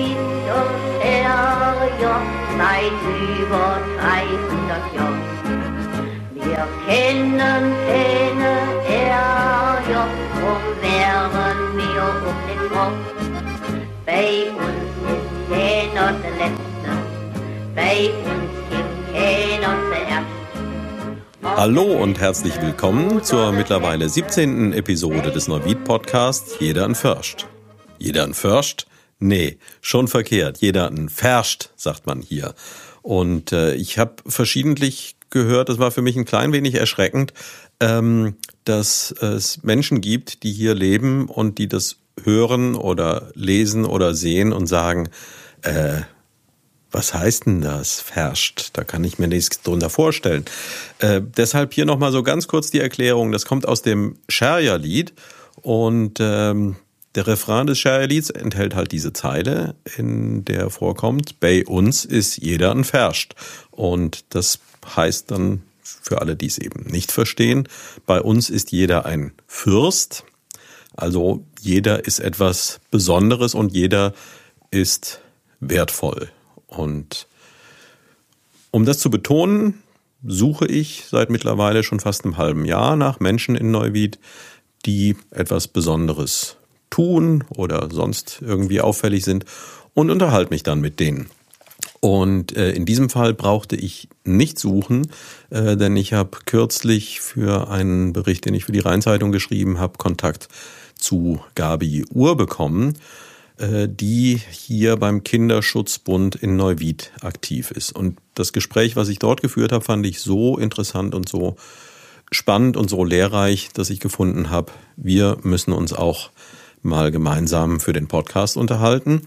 Winter her, ja, seit über 300 Jahren. Wir kennen keine Ärger, drum wären wir um den Kopf. Bei uns ist keiner der Letzte, bei uns gibt keiner zuerst. Hallo und herzlich willkommen zur mittlerweile 17. Episode des Neuwied Podcasts Jeder an Först. Jeder an Först? Nee, schon verkehrt. Jeder an Ferscht, sagt man hier. Und äh, ich habe verschiedentlich gehört, das war für mich ein klein wenig erschreckend, ähm, dass es Menschen gibt, die hier leben und die das hören oder lesen oder sehen und sagen, äh, was heißt denn das, Ferscht? Da kann ich mir nichts drunter vorstellen. Äh, deshalb hier nochmal so ganz kurz die Erklärung. Das kommt aus dem Scherja-Lied und ähm, der Refrain des Scherja-Lieds enthält halt diese Zeile, in der vorkommt, bei uns ist jeder ein Ferscht. Und das heißt dann für alle, die es eben nicht verstehen, bei uns ist jeder ein Fürst. Also jeder ist etwas Besonderes und jeder ist wertvoll. Und um das zu betonen, suche ich seit mittlerweile schon fast einem halben Jahr nach Menschen in Neuwied, die etwas Besonderes tun oder sonst irgendwie auffällig sind und unterhalte mich dann mit denen. Und äh, in diesem Fall brauchte ich nicht suchen, äh, denn ich habe kürzlich für einen Bericht, den ich für die Rheinzeitung geschrieben habe, Kontakt zu Gabi Uhr bekommen äh, die hier beim Kinderschutzbund in Neuwied aktiv ist. Und das Gespräch, was ich dort geführt habe, fand ich so interessant und so spannend und so lehrreich, dass ich gefunden habe, wir müssen uns auch mal gemeinsam für den Podcast unterhalten.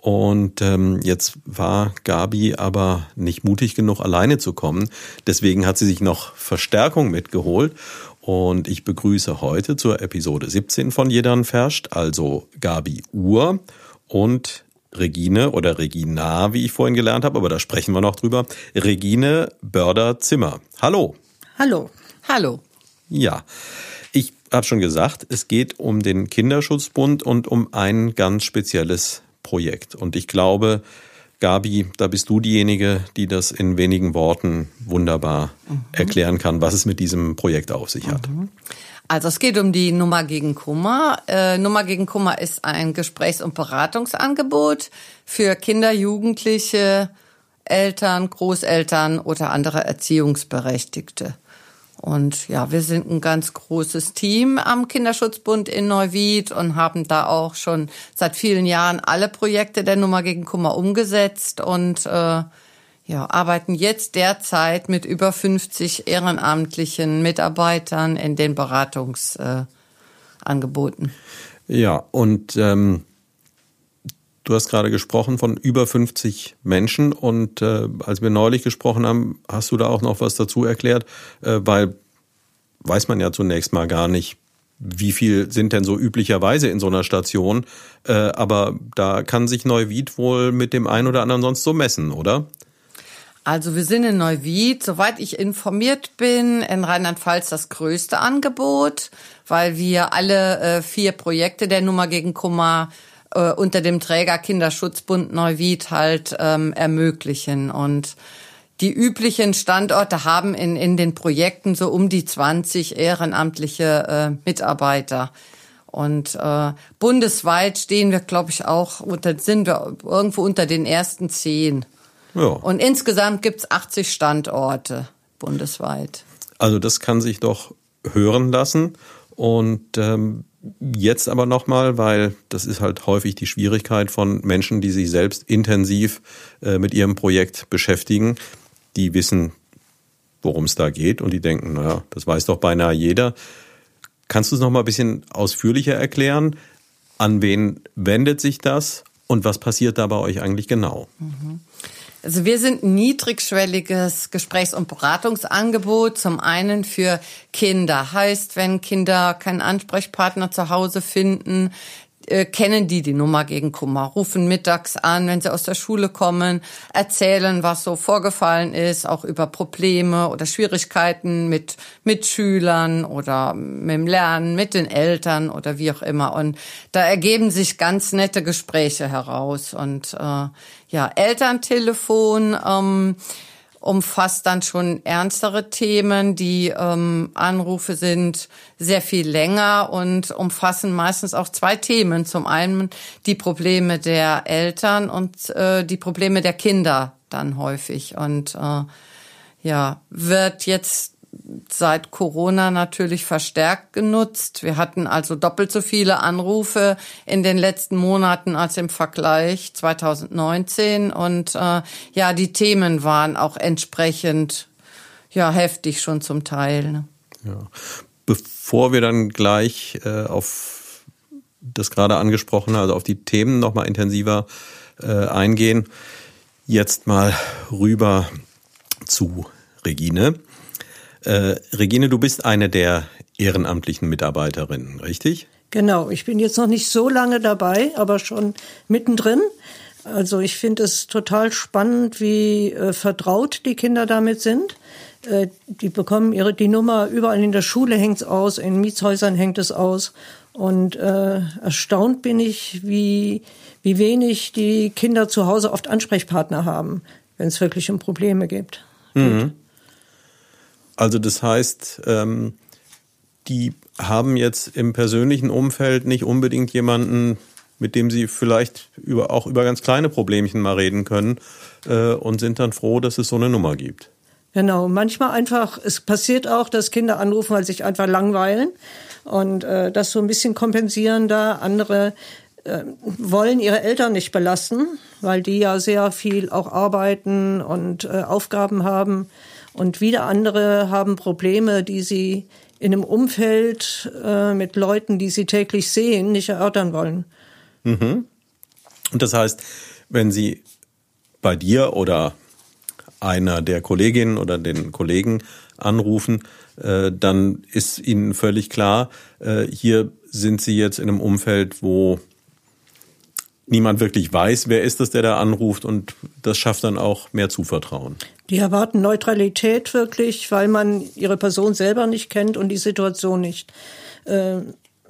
Und ähm, jetzt war Gabi aber nicht mutig genug, alleine zu kommen. Deswegen hat sie sich noch Verstärkung mitgeholt. Und ich begrüße heute zur Episode 17 von Jedern Ferscht, also Gabi Uhr und Regine oder Regina, wie ich vorhin gelernt habe, aber da sprechen wir noch drüber. Regine Börder-Zimmer. Hallo. Hallo. Hallo. Ja, habe schon gesagt, es geht um den Kinderschutzbund und um ein ganz spezielles Projekt. Und ich glaube, Gabi, da bist du diejenige, die das in wenigen Worten wunderbar mhm. erklären kann, was es mit diesem Projekt auf sich hat. Mhm. Also es geht um die Nummer gegen Kummer. Äh, Nummer gegen Kummer ist ein Gesprächs- und Beratungsangebot für Kinder, Jugendliche, Eltern, Großeltern oder andere Erziehungsberechtigte. Und ja, wir sind ein ganz großes Team am Kinderschutzbund in Neuwied und haben da auch schon seit vielen Jahren alle Projekte der Nummer gegen Kummer umgesetzt und äh, ja, arbeiten jetzt derzeit mit über 50 ehrenamtlichen Mitarbeitern in den Beratungsangeboten. Äh, ja, und ähm, Du hast gerade gesprochen von über 50 Menschen und äh, als wir neulich gesprochen haben, hast du da auch noch was dazu erklärt, äh, weil weiß man ja zunächst mal gar nicht, wie viel sind denn so üblicherweise in so einer Station, äh, aber da kann sich Neuwied wohl mit dem einen oder anderen sonst so messen, oder? Also wir sind in Neuwied, soweit ich informiert bin, in Rheinland-Pfalz das größte Angebot, weil wir alle äh, vier Projekte der Nummer gegen Kummer äh, unter dem Träger Kinderschutzbund Neuwied halt ähm, ermöglichen. Und die üblichen Standorte haben in, in den Projekten so um die 20 ehrenamtliche äh, Mitarbeiter. Und äh, bundesweit stehen wir, glaube ich, auch unter, sind wir irgendwo unter den ersten zehn. Ja. Und insgesamt gibt's 80 Standorte bundesweit. Also das kann sich doch hören lassen. Und ähm, Jetzt aber nochmal, weil das ist halt häufig die Schwierigkeit von Menschen, die sich selbst intensiv äh, mit ihrem Projekt beschäftigen. Die wissen, worum es da geht und die denken, naja, das weiß doch beinahe jeder. Kannst du es nochmal ein bisschen ausführlicher erklären? An wen wendet sich das und was passiert da bei euch eigentlich genau? Mhm. Also wir sind ein niedrigschwelliges Gesprächs- und Beratungsangebot. Zum einen für Kinder. Heißt, wenn Kinder keinen Ansprechpartner zu Hause finden, äh, kennen die die Nummer gegen Kummer, rufen mittags an, wenn sie aus der Schule kommen, erzählen, was so vorgefallen ist, auch über Probleme oder Schwierigkeiten mit Mitschülern oder mit dem Lernen, mit den Eltern oder wie auch immer. Und da ergeben sich ganz nette Gespräche heraus. Und äh, ja, Elterntelefon. Ähm, umfasst dann schon ernstere Themen. Die ähm, Anrufe sind sehr viel länger und umfassen meistens auch zwei Themen. Zum einen die Probleme der Eltern und äh, die Probleme der Kinder dann häufig. Und äh, ja, wird jetzt seit Corona natürlich verstärkt genutzt. Wir hatten also doppelt so viele Anrufe in den letzten Monaten als im Vergleich 2019 und äh, ja, die Themen waren auch entsprechend ja heftig schon zum Teil. Ne? Ja. Bevor wir dann gleich äh, auf das gerade angesprochene, also auf die Themen noch mal intensiver äh, eingehen, jetzt mal rüber zu Regine. Äh, Regine, du bist eine der ehrenamtlichen Mitarbeiterinnen, richtig? Genau, ich bin jetzt noch nicht so lange dabei, aber schon mittendrin. Also ich finde es total spannend, wie äh, vertraut die Kinder damit sind. Äh, die bekommen ihre die Nummer überall in der Schule hängt's aus, in Mietshäusern hängt es aus. Und äh, erstaunt bin ich, wie wie wenig die Kinder zu Hause oft Ansprechpartner haben, wenn es wirklich um Probleme gibt. Mhm. Also das heißt, ähm, die haben jetzt im persönlichen Umfeld nicht unbedingt jemanden, mit dem sie vielleicht über, auch über ganz kleine Problemchen mal reden können äh, und sind dann froh, dass es so eine Nummer gibt. Genau, manchmal einfach, es passiert auch, dass Kinder anrufen, weil sie sich einfach langweilen und äh, das so ein bisschen kompensieren da. Andere äh, wollen ihre Eltern nicht belasten, weil die ja sehr viel auch arbeiten und äh, Aufgaben haben. Und wieder andere haben Probleme, die sie in einem Umfeld äh, mit Leuten, die sie täglich sehen, nicht erörtern wollen. Mhm. Und das heißt, wenn sie bei dir oder einer der Kolleginnen oder den Kollegen anrufen, äh, dann ist ihnen völlig klar, äh, hier sind sie jetzt in einem Umfeld, wo niemand wirklich weiß, wer ist es, der da anruft und das schafft dann auch mehr Zuvertrauen. Die erwarten Neutralität wirklich, weil man ihre Person selber nicht kennt und die Situation nicht. Äh,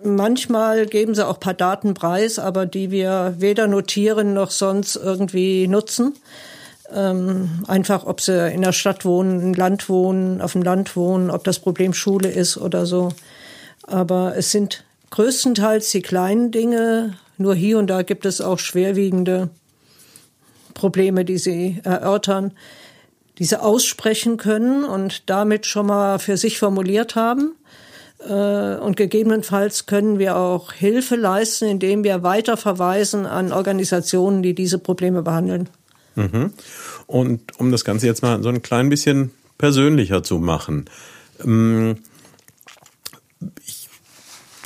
manchmal geben sie auch paar Daten preis, aber die wir weder notieren noch sonst irgendwie nutzen. Ähm, einfach, ob sie in der Stadt wohnen, im Land wohnen, auf dem Land wohnen, ob das Problem Schule ist oder so. Aber es sind größtenteils die kleinen Dinge, nur hier und da gibt es auch schwerwiegende Probleme, die sie erörtern, die sie aussprechen können und damit schon mal für sich formuliert haben. Äh, und gegebenenfalls können wir auch Hilfe leisten, indem wir weiter verweisen an Organisationen, die diese Probleme behandeln. Mhm. Und um das Ganze jetzt mal so ein klein bisschen persönlicher zu machen.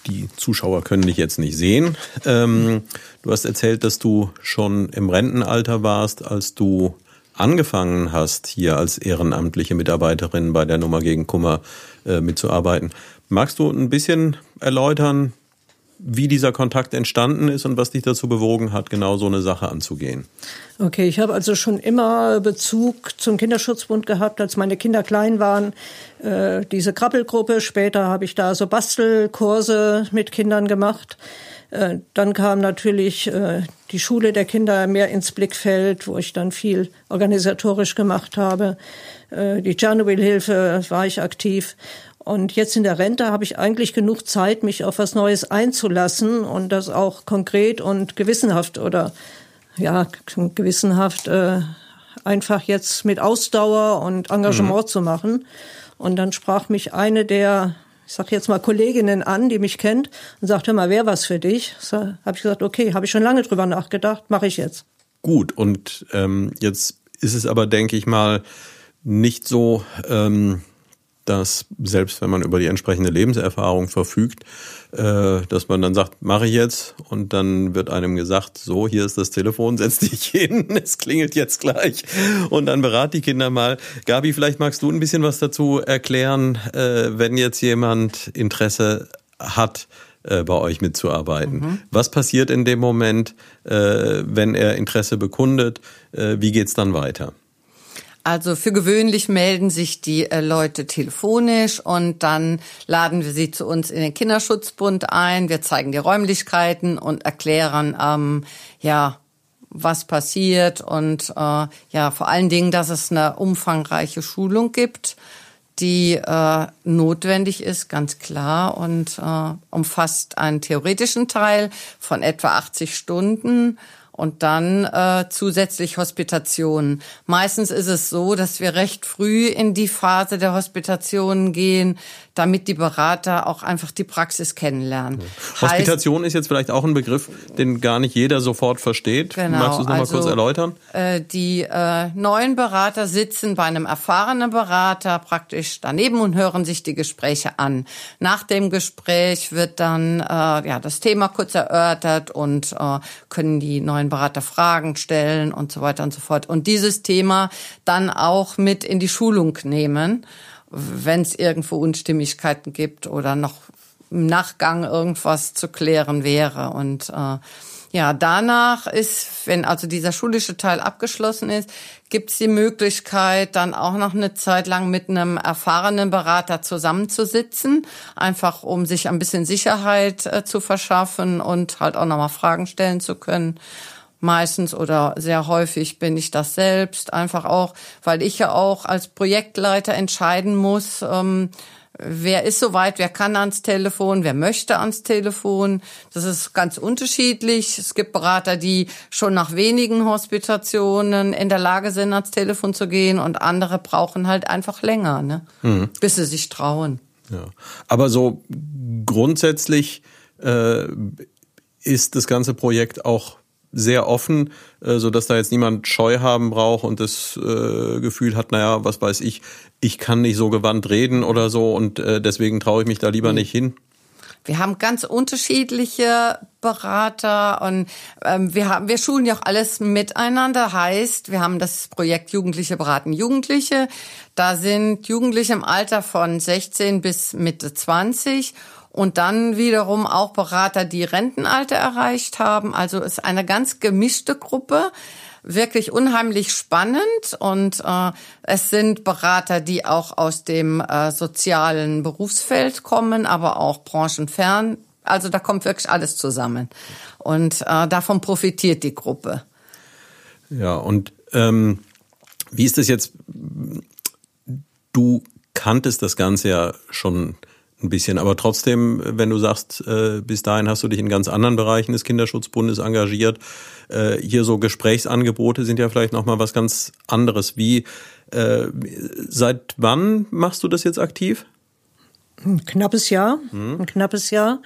Die Zuschauer können dich jetzt nicht sehen. Ähm, du hast erzählt, dass du schon im Rentenalter warst, als du angefangen hast, hier als ehrenamtliche Mitarbeiterin bei der Nummer gegen Kummer äh, mitzuarbeiten. Magst du ein bisschen erläutern, wie dieser Kontakt entstanden ist und was dich dazu bewogen hat, genau so eine Sache anzugehen. Okay, ich habe also schon immer Bezug zum Kinderschutzbund gehabt, als meine Kinder klein waren. Äh, diese Krabbelgruppe, später habe ich da so Bastelkurse mit Kindern gemacht. Äh, dann kam natürlich äh, die Schule der Kinder mehr ins Blickfeld, wo ich dann viel organisatorisch gemacht habe. Äh, die Tschernobyl-Hilfe war ich aktiv. Und jetzt in der Rente habe ich eigentlich genug Zeit, mich auf was Neues einzulassen und das auch konkret und gewissenhaft oder ja, gewissenhaft äh, einfach jetzt mit Ausdauer und Engagement mhm. zu machen. Und dann sprach mich eine der, ich sag jetzt mal Kolleginnen an, die mich kennt und sagte mal, wer was für dich? So, habe ich gesagt, okay, habe ich schon lange drüber nachgedacht, mache ich jetzt. Gut, und ähm, jetzt ist es aber, denke ich mal, nicht so, ähm, dass selbst wenn man über die entsprechende Lebenserfahrung verfügt, äh, dass man dann sagt, mache ich jetzt und dann wird einem gesagt, so, hier ist das Telefon, setz dich hin, es klingelt jetzt gleich und dann berat die Kinder mal. Gabi, vielleicht magst du ein bisschen was dazu erklären, äh, wenn jetzt jemand Interesse hat, äh, bei euch mitzuarbeiten. Mhm. Was passiert in dem Moment, wenn er Interesse bekundet? Wie geht's dann weiter? Also für gewöhnlich melden sich die äh, Leute telefonisch und dann laden wir sie zu uns in den Kinderschutzbund ein. Wir zeigen die Räumlichkeiten und erklären, ähm, ja, was passiert und äh, ja, vor allen Dingen, dass es eine umfangreiche Schulung gibt, die äh, notwendig ist, ganz klar, und äh, umfasst einen theoretischen Teil von etwa 80 Stunden und dann äh, zusätzlich Hospitationen. Meistens ist es so, dass wir recht früh in die Phase der Hospitationen gehen, damit die Berater auch einfach die Praxis kennenlernen. Ja. Hospitation heißt, ist jetzt vielleicht auch ein Begriff, den gar nicht jeder sofort versteht. Genau, Magst du es nochmal also, kurz erläutern? Äh, die äh, neuen Berater sitzen bei einem erfahrenen Berater praktisch daneben und hören sich die Gespräche an. Nach dem Gespräch wird dann äh, ja das Thema kurz erörtert und äh, können die neuen Berater Fragen stellen und so weiter und so fort. Und dieses Thema dann auch mit in die Schulung nehmen wenn es irgendwo Unstimmigkeiten gibt oder noch im Nachgang irgendwas zu klären wäre. Und äh, ja, danach ist, wenn also dieser schulische Teil abgeschlossen ist, gibt es die Möglichkeit, dann auch noch eine Zeit lang mit einem erfahrenen Berater zusammenzusitzen, einfach um sich ein bisschen Sicherheit äh, zu verschaffen und halt auch nochmal Fragen stellen zu können meistens oder sehr häufig bin ich das selbst, einfach auch, weil ich ja auch als Projektleiter entscheiden muss, ähm, wer ist soweit, wer kann ans Telefon, wer möchte ans Telefon. Das ist ganz unterschiedlich. Es gibt Berater, die schon nach wenigen Hospitationen in der Lage sind, ans Telefon zu gehen und andere brauchen halt einfach länger, ne? Mhm. bis sie sich trauen. Ja. Aber so grundsätzlich äh, ist das ganze Projekt auch sehr offen, äh, so dass da jetzt niemand Scheu haben braucht und das äh, Gefühl hat, naja, was weiß ich, ich kann nicht so gewandt reden oder so und äh, deswegen traue ich mich da lieber mhm. nicht hin. Wir haben ganz unterschiedliche Berater und ähm, wir haben wir schulen ja auch alles miteinander. Heißt, wir haben das Projekt Jugendliche beraten Jugendliche. Da sind Jugendliche im Alter von 16 bis Mitte 20 und dann wiederum auch Berater, die Rentenalter erreicht haben. Also ist eine ganz gemischte Gruppe wirklich unheimlich spannend und äh, es sind Berater, die auch aus dem äh, sozialen Berufsfeld kommen, aber auch branchenfern. Also da kommt wirklich alles zusammen und äh, davon profitiert die Gruppe. Ja, und ähm, wie ist das jetzt? Du kanntest das Ganze ja schon ein bisschen. Aber trotzdem, wenn du sagst, äh, bis dahin hast du dich in ganz anderen Bereichen des Kinderschutzbundes engagiert, äh, hier so Gesprächsangebote sind ja vielleicht nochmal was ganz anderes. Wie, äh, seit wann machst du das jetzt aktiv? Ein knappes Jahr, hm. ein knappes Jahr.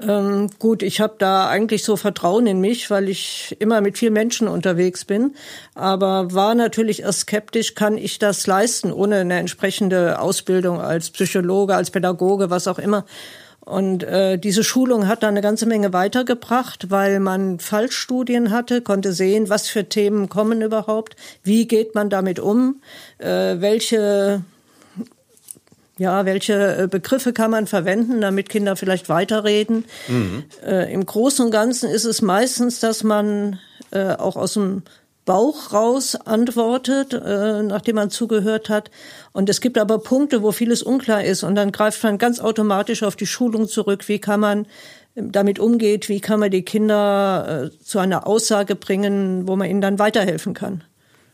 Ähm, gut, ich habe da eigentlich so Vertrauen in mich, weil ich immer mit vielen Menschen unterwegs bin. Aber war natürlich erst skeptisch, kann ich das leisten, ohne eine entsprechende Ausbildung als Psychologe, als Pädagoge, was auch immer. Und äh, diese Schulung hat da eine ganze Menge weitergebracht, weil man Fallstudien hatte, konnte sehen, was für Themen kommen überhaupt, wie geht man damit um, äh, welche ja, welche äh, Begriffe kann man verwenden, damit Kinder vielleicht weiterreden? Mhm. Äh, Im Großen und Ganzen ist es meistens, dass man äh, auch aus dem Bauch raus antwortet, äh, nachdem man zugehört hat. Und es gibt aber Punkte, wo vieles unklar ist. Und dann greift man ganz automatisch auf die Schulung zurück. Wie kann man ähm, damit umgeht? Wie kann man die Kinder äh, zu einer Aussage bringen, wo man ihnen dann weiterhelfen kann?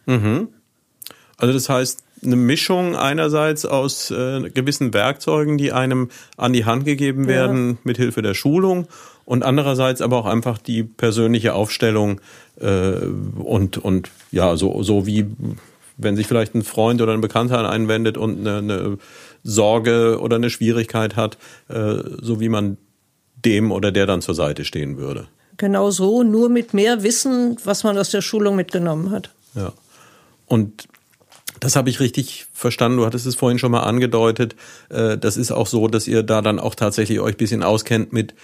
Mhm. Also das heißt, eine Mischung einerseits aus äh, gewissen Werkzeugen, die einem an die Hand gegeben werden ja. mit Hilfe der Schulung und andererseits aber auch einfach die persönliche Aufstellung äh, und und ja so so wie wenn sich vielleicht ein Freund oder ein Bekannter an einen wendet und eine, eine Sorge oder eine Schwierigkeit hat, äh, so wie man dem oder der dann zur Seite stehen würde. Genau so, nur mit mehr Wissen, was man aus der Schulung mitgenommen hat. Ja. Und das habe ich richtig verstanden. Du hattest es vorhin schon mal angedeutet. Äh, das ist auch so, dass ihr da dann auch tatsächlich euch bisschen auskennt mit,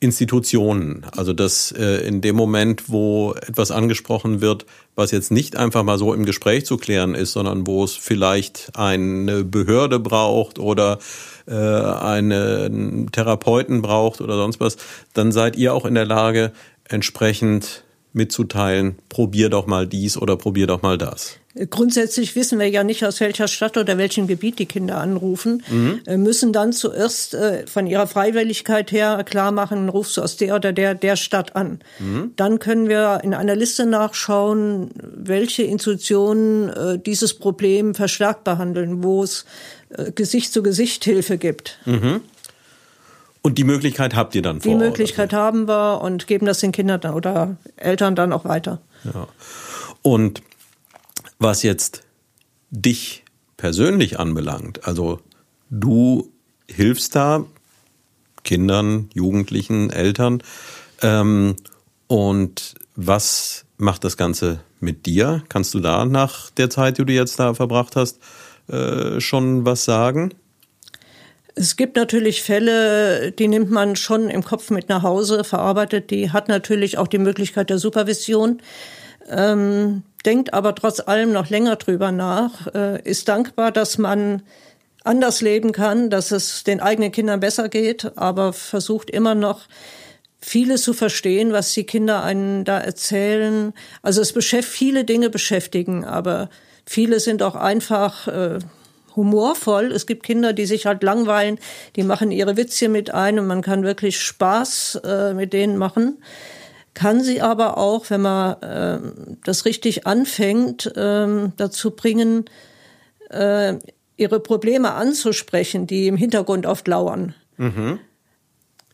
Institutionen. Also dass äh, in dem Moment, wo etwas angesprochen wird, was jetzt nicht einfach mal so im Gespräch zu klären ist, sondern wo es vielleicht eine Behörde braucht oder äh, einen Therapeuten braucht oder sonst was, dann seid ihr auch in der Lage, entsprechend mitzuteilen, probier doch mal dies oder probier doch mal das. Grundsätzlich wissen wir ja nicht, aus welcher Stadt oder welchem Gebiet die Kinder anrufen, mhm. müssen dann zuerst äh, von ihrer Freiwilligkeit her klar machen, rufst du aus der oder der, der Stadt an. Mhm. Dann können wir in einer Liste nachschauen, welche Institutionen äh, dieses Problem verstärkt behandeln, wo es Gesicht zu Gesicht Hilfe gibt. Mhm. Und die Möglichkeit habt ihr dann vor? Die Möglichkeit haben wir und geben das den Kindern oder Eltern dann auch weiter. Ja. Und was jetzt dich persönlich anbelangt, also du hilfst da Kindern, Jugendlichen, Eltern. Ähm, und was macht das Ganze mit dir? Kannst du da nach der Zeit, die du jetzt da verbracht hast, äh, schon was sagen? Es gibt natürlich Fälle, die nimmt man schon im Kopf mit nach Hause, verarbeitet. Die hat natürlich auch die Möglichkeit der Supervision, ähm, denkt aber trotz allem noch länger drüber nach, äh, ist dankbar, dass man anders leben kann, dass es den eigenen Kindern besser geht, aber versucht immer noch vieles zu verstehen, was die Kinder einen da erzählen. Also es beschäftigt viele Dinge beschäftigen, aber viele sind auch einfach äh, humorvoll. Es gibt Kinder, die sich halt langweilen, die machen ihre Witze mit ein und man kann wirklich Spaß äh, mit denen machen. Kann sie aber auch, wenn man äh, das richtig anfängt, äh, dazu bringen, äh, ihre Probleme anzusprechen, die im Hintergrund oft lauern. Mhm.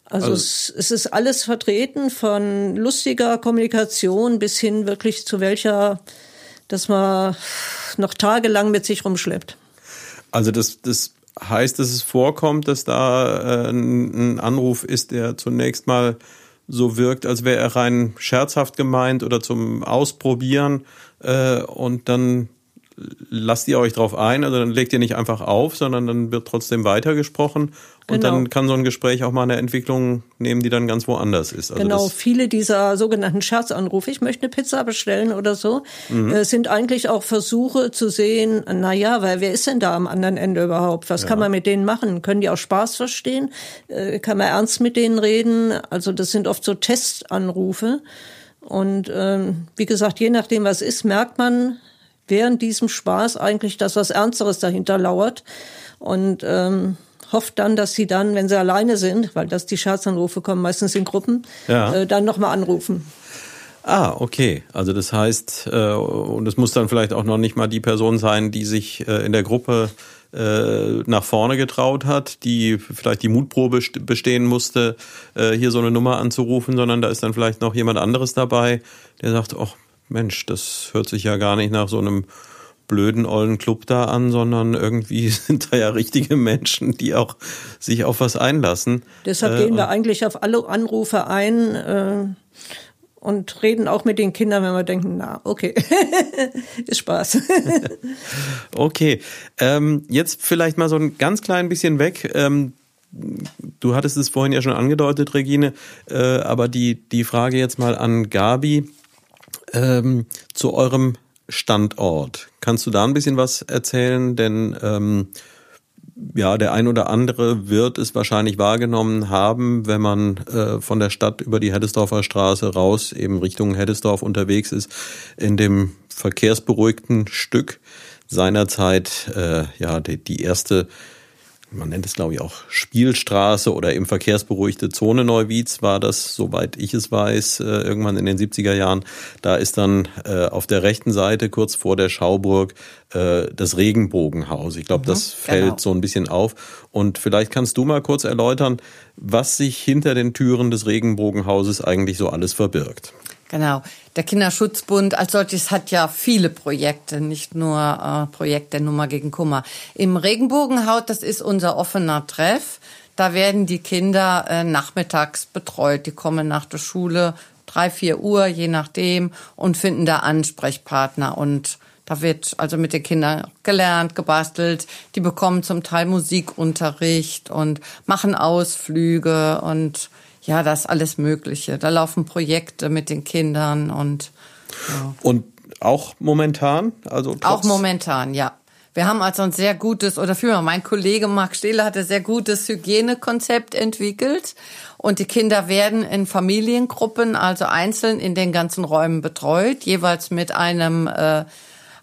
Also, also es, es, ist alles vertreten von lustiger Kommunikation bis hin wirklich zu welcher, dass man noch tagelang mit sich rumschleppt. Also das, das heißt, dass es vorkommt, dass da äh, ein Anruf ist, der zunächst mal so wirkt, als wäre er rein scherzhaft gemeint oder zum Ausprobieren äh, und dann lasst ihr euch drauf ein, also dann legt ihr nicht einfach auf, sondern dann wird trotzdem weitergesprochen und genau. dann kann so ein Gespräch auch mal eine Entwicklung nehmen, die dann ganz woanders ist. Also genau, viele dieser sogenannten Scherzanrufe, ich möchte eine Pizza bestellen oder so, mhm. äh, sind eigentlich auch Versuche zu sehen, na ja, weil wer ist denn da am anderen Ende überhaupt? Was ja. kann man mit denen machen? Können die auch Spaß verstehen? Äh, kann man ernst mit denen reden? Also das sind oft so Testanrufe. Und ähm, wie gesagt, je nachdem, was ist, merkt man, während diesem Spaß eigentlich, dass was Ernsteres dahinter lauert und ähm, hofft dann, dass sie dann, wenn sie alleine sind, weil das die Scherzanrufe kommen meistens in Gruppen, ja. äh, dann nochmal anrufen. Ah, okay. Also das heißt, äh, und es muss dann vielleicht auch noch nicht mal die Person sein, die sich äh, in der Gruppe äh, nach vorne getraut hat, die vielleicht die Mutprobe bestehen musste, äh, hier so eine Nummer anzurufen, sondern da ist dann vielleicht noch jemand anderes dabei, der sagt, ach Mensch, das hört sich ja gar nicht nach so einem blöden ollen Club da an, sondern irgendwie sind da ja richtige Menschen, die auch sich auf was einlassen. Deshalb äh, gehen wir eigentlich auf alle Anrufe ein äh, und reden auch mit den Kindern, wenn wir denken, na, okay, ist Spaß. okay, ähm, jetzt vielleicht mal so ein ganz klein bisschen weg. Ähm, du hattest es vorhin ja schon angedeutet, Regine, äh, aber die, die Frage jetzt mal an Gabi ähm, zu eurem Standort. Kannst du da ein bisschen was erzählen? Denn ähm, ja, der ein oder andere wird es wahrscheinlich wahrgenommen haben, wenn man äh, von der Stadt über die Heddesdorfer Straße raus eben Richtung Heddesdorf unterwegs ist, in dem verkehrsberuhigten Stück seinerzeit äh, ja die, die erste man nennt es glaube ich auch Spielstraße oder eben verkehrsberuhigte Zone Neuwieds war das, soweit ich es weiß, äh, irgendwann in den 70er Jahren. Da ist dann äh, auf der rechten Seite kurz vor der Schauburg äh, das Regenbogenhaus. Ich glaube, mhm, das fällt genau. so ein bisschen auf. Und vielleicht kannst du mal kurz erläutern, was sich hinter den Türen des Regenbogenhauses eigentlich so alles verbirgt. Genau. Der Kinderschutzbund als solches hat ja viele Projekte, nicht nur äh, Projekt der Nummer gegen Kummer. Im Regenbogenhaut, das ist unser offener Treff. Da werden die Kinder äh, nachmittags betreut. Die kommen nach der Schule drei, vier Uhr, je nachdem, und finden da Ansprechpartner. Und da wird also mit den Kindern gelernt, gebastelt. Die bekommen zum Teil Musikunterricht und machen Ausflüge und ja, das ist alles Mögliche. Da laufen Projekte mit den Kindern und ja. Und auch momentan? Also auch momentan, ja. Wir haben also ein sehr gutes, oder vielmehr, mein Kollege Marc Stehle hat ein sehr gutes Hygienekonzept entwickelt. Und die Kinder werden in Familiengruppen, also einzeln in den ganzen Räumen betreut, jeweils mit einem äh,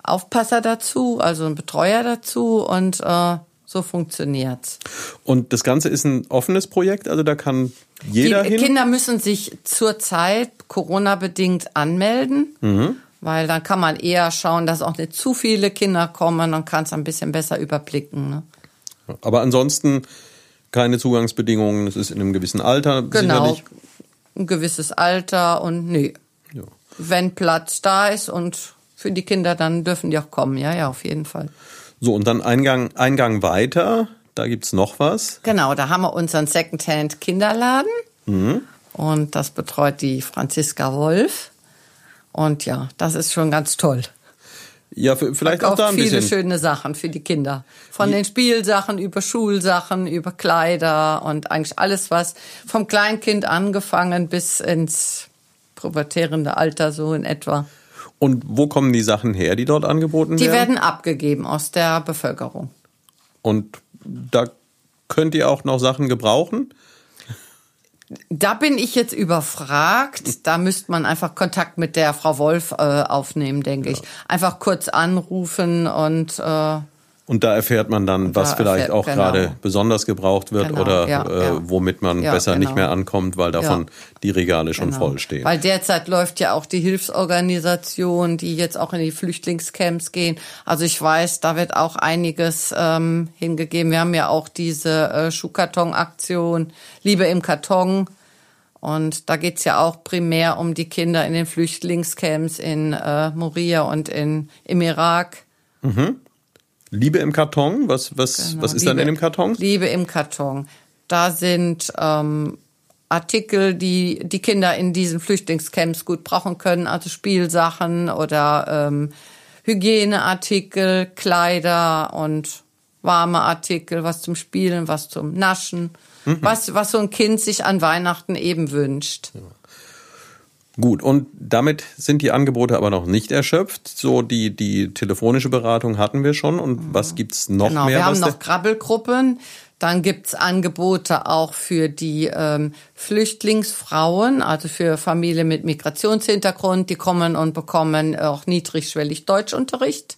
Aufpasser dazu, also ein Betreuer dazu. Und äh, so funktioniert's. Und das Ganze ist ein offenes Projekt, also da kann jeder die hin? Kinder müssen sich zurzeit Corona-bedingt anmelden. Mhm. Weil dann kann man eher schauen, dass auch nicht zu viele Kinder kommen und kann es ein bisschen besser überblicken. Ne? Aber ansonsten keine Zugangsbedingungen, es ist in einem gewissen Alter Genau, sicherlich. ein gewisses Alter und nee. Ja. Wenn Platz da ist und für die Kinder, dann dürfen die auch kommen. Ja, ja, auf jeden Fall. So, und dann Eingang, Eingang weiter, da gibt's noch was. Genau, da haben wir unseren Secondhand Kinderladen Mhm. und das betreut die Franziska Wolf. Und ja, das ist schon ganz toll. Ja, vielleicht auch Auch da ein viele bisschen. schöne Sachen für die Kinder. Von den Spielsachen über Schulsachen, über Kleider und eigentlich alles, was vom Kleinkind angefangen bis ins pubertierende Alter so in etwa. Und wo kommen die Sachen her, die dort angeboten Die werden? werden abgegeben aus der Bevölkerung. Und da könnt ihr auch noch Sachen gebrauchen? Da bin ich jetzt überfragt. Da müsste man einfach Kontakt mit der Frau Wolf äh, aufnehmen, denke ich. Einfach kurz anrufen und äh, Und da erfährt man dann, was da vielleicht erfährt- auch genau. gerade besonders gebraucht wird Genau, oder ja, äh, ja. womit man Ja, besser nicht genau. mehr ankommt, weil davon die Regale schon Genau. voll stehen. Weil derzeit läuft ja auch die Hilfsorganisation, die jetzt auch in die Flüchtlingscamps gehen. Also ich weiß, da wird auch einiges ähm, hingegeben. Wir haben ja auch diese äh, Schuhkarton-Aktion Liebe im Karton. Und da geht's ja auch primär um die Kinder in den Flüchtlingscamps in äh, Moria und in, im Irak. Liebe im Karton, was, was, Genau, was ist dann in Liebe- dem Karton? Liebe im Karton. Da sind ähm, Artikel, die die Kinder in diesen Flüchtlingscamps gut brauchen können, also Spielsachen oder ähm, Hygieneartikel, Kleider und warme Artikel, was zum Spielen, was zum Naschen, Mhm. was, was so ein Kind sich an Weihnachten eben wünscht. Gut, und damit sind die Angebote aber noch nicht erschöpft. So die, die telefonische Beratung hatten wir schon. Und was gibt's noch Genau, mehr? wir haben noch Krabbelgruppen. Dann gibt's Angebote auch für die ähm, Flüchtlingsfrauen, also für Familien mit Migrationshintergrund. Die kommen und bekommen auch niedrigschwellig Deutschunterricht.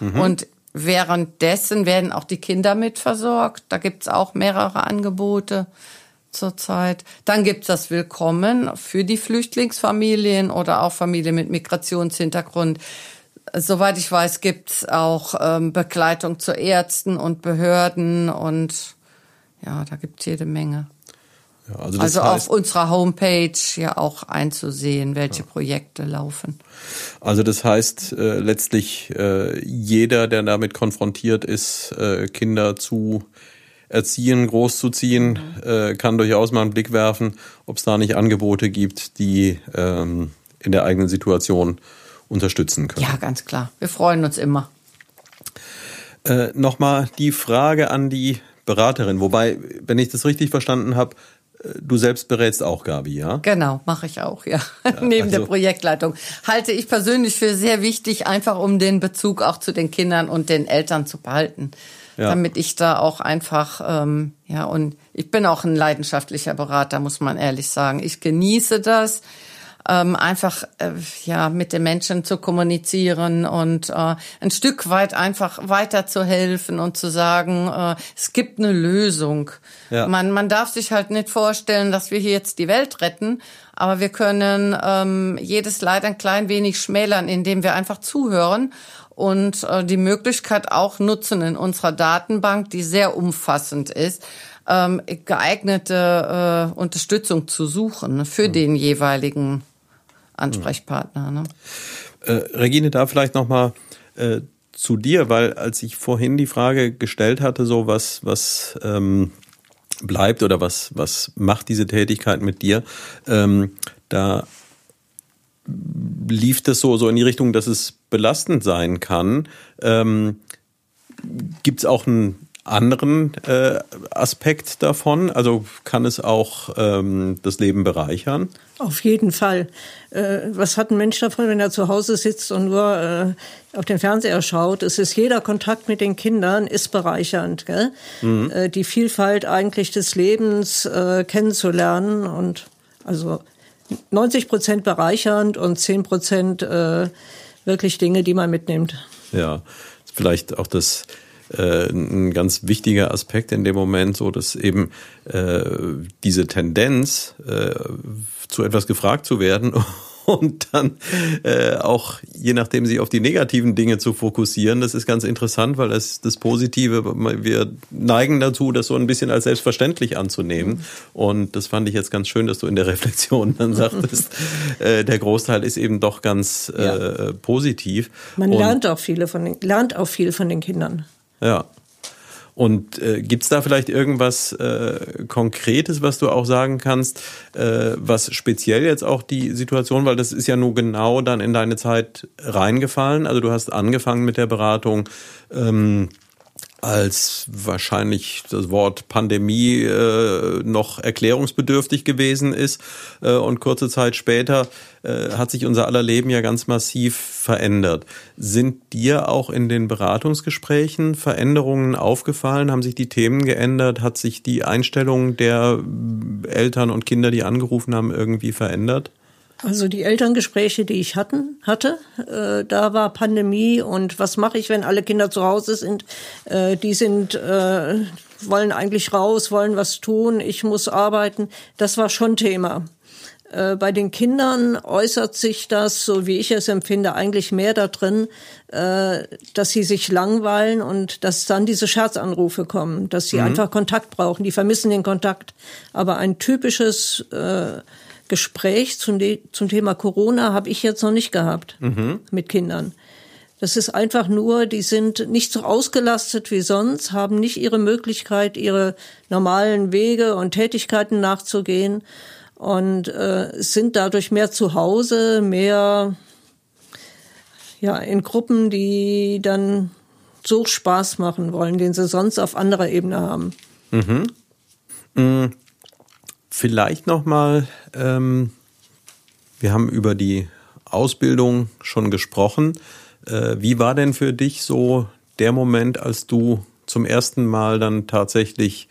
Und währenddessen werden auch die Kinder mitversorgt. Da gibt's auch mehrere Angebote zurzeit. Dann gibt's das Willkommen für die Flüchtlingsfamilien oder auch Familien mit Migrationshintergrund. Soweit ich weiß, gibt's auch ähm, Begleitung zu Ärzten und Behörden und ja, da gibt's jede Menge. ja, also Also heißt, auf unserer Homepage ja auch einzusehen, welche Projekte laufen. also das heißt äh, letztlich äh, jeder, der damit konfrontiert ist, äh, Kinder zu erziehen, großzuziehen, äh, kann durchaus mal einen Blick werfen, ob es da nicht Angebote gibt, die ähm, in der eigenen Situation unterstützen können. Ja, ganz klar. Wir freuen uns immer. Äh, Nochmal die Frage an die Beraterin, wobei, wenn ich das richtig verstanden habe, äh, du selbst berätst auch Gabi, ja? Genau, mache ich auch, ja. Neben der also- Projektleitung. Halte ich persönlich für sehr wichtig, einfach um den Bezug auch zu den Kindern und den Eltern zu behalten. Ja. Damit ich da auch einfach, ähm, ja, und ich bin auch ein leidenschaftlicher Berater, muss man ehrlich sagen. Ich genieße das. Ähm, einfach äh, ja mit den Menschen zu kommunizieren und äh, ein Stück weit einfach weiterzuhelfen und zu sagen, äh, es gibt eine Lösung. Ja. Man, man darf sich halt nicht vorstellen, dass wir hier jetzt die Welt retten, aber wir können ähm, jedes Leid ein klein wenig schmälern, indem wir einfach zuhören und äh, die Möglichkeit auch nutzen in unserer Datenbank, die sehr umfassend ist, ähm, geeignete äh, Unterstützung zu suchen für den jeweiligen Ansprechpartner. Ne? Äh, Regine, da vielleicht nochmal äh, zu dir, weil als ich vorhin die Frage gestellt hatte, so was, was ähm, bleibt oder was, was macht diese Tätigkeit mit dir, ähm, da lief das so, so in die Richtung, dass es belastend sein kann. Ähm, Gibt es auch einen anderen äh, Aspekt davon? Also kann es auch ähm, das Leben bereichern? Auf jeden Fall. Äh, was hat ein Mensch davon, wenn er zu Hause sitzt und nur äh, auf den Fernseher schaut? Es ist jeder Kontakt mit den Kindern ist bereichernd. Gell? Mhm. Äh, die Vielfalt eigentlich des Lebens äh, kennenzulernen und also 90 Prozent bereichernd und 10 Prozent äh, wirklich Dinge, die man mitnimmt. Ja, vielleicht auch das äh, ein ganz wichtiger Aspekt in dem Moment, so dass eben äh, diese Tendenz, äh, zu etwas gefragt zu werden und dann äh, auch je nachdem sich auf die negativen Dinge zu fokussieren. Das ist ganz interessant, weil das, das Positive, wir neigen dazu, das so ein bisschen als selbstverständlich anzunehmen. Und das fand ich jetzt ganz schön, dass du in der Reflexion dann sagtest, äh, der Großteil ist eben doch ganz äh, ja. positiv. Man und lernt auch viele von den, lernt auch viel von den Kindern. Ja. Und äh, gibt es da vielleicht irgendwas äh, Konkretes, was du auch sagen kannst, äh, was speziell jetzt auch die Situation, weil das ist ja nur genau dann in deine Zeit reingefallen. Also du hast angefangen mit der Beratung. Ähm, als wahrscheinlich das Wort Pandemie äh, noch erklärungsbedürftig gewesen ist. Äh, und kurze Zeit später äh, hat sich unser aller Leben ja ganz massiv verändert. Sind dir auch in den Beratungsgesprächen Veränderungen aufgefallen? Haben sich die Themen geändert? Hat sich die Einstellung der Eltern und Kinder, die angerufen haben, irgendwie verändert? Also die Elterngespräche, die ich hatten, hatte, äh, da war Pandemie und was mache ich, wenn alle Kinder zu Hause sind? Äh, die sind äh, wollen eigentlich raus, wollen was tun, ich muss arbeiten. Das war schon Thema. Äh, bei den Kindern äußert sich das, so wie ich es empfinde, eigentlich mehr da drin, äh, dass sie sich langweilen und dass dann diese Scherzanrufe kommen, dass sie mhm. einfach Kontakt brauchen. Die vermissen den Kontakt. Aber ein typisches äh, Gespräch zum, zum Thema Corona habe ich jetzt noch nicht gehabt mhm. mit Kindern. Das ist einfach nur, die sind nicht so ausgelastet wie sonst, haben nicht ihre Möglichkeit, ihre normalen Wege und Tätigkeiten nachzugehen und äh, sind dadurch mehr zu Hause, mehr ja in Gruppen, die dann so Spaß machen wollen, den sie sonst auf anderer Ebene haben. Mhm. Vielleicht nochmal, ähm, wir haben über die Ausbildung schon gesprochen. Äh, wie war denn für dich so der Moment, als du zum ersten Mal dann tatsächlich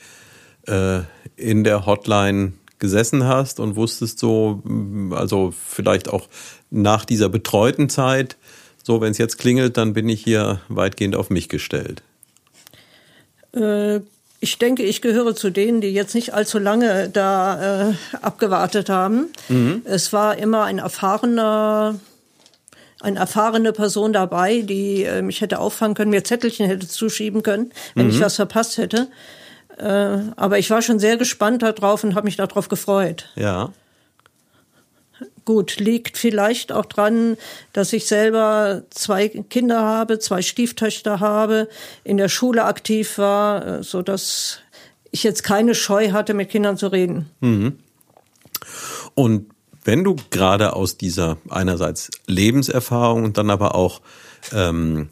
äh, in der Hotline gesessen hast und wusstest so, also vielleicht auch nach dieser betreuten Zeit, so wenn es jetzt klingelt, dann bin ich hier weitgehend auf mich gestellt? Äh, ich denke, ich gehöre zu denen, die jetzt nicht allzu lange da äh, abgewartet haben. Mhm. Es war immer ein erfahrener, eine erfahrene Person dabei, die äh, mich hätte auffangen können, mir Zettelchen hätte zuschieben können, wenn mhm. ich was verpasst hätte. Äh, aber ich war schon sehr gespannt darauf und habe mich darauf gefreut. Ja. Gut, liegt vielleicht auch dran, dass ich selber zwei Kinder habe, zwei Stieftöchter habe, in der Schule aktiv war, äh, so dass ich jetzt keine Scheu hatte, mit Kindern zu reden. Mhm. Und wenn du gerade aus dieser einerseits Lebenserfahrung und dann aber auch ähm,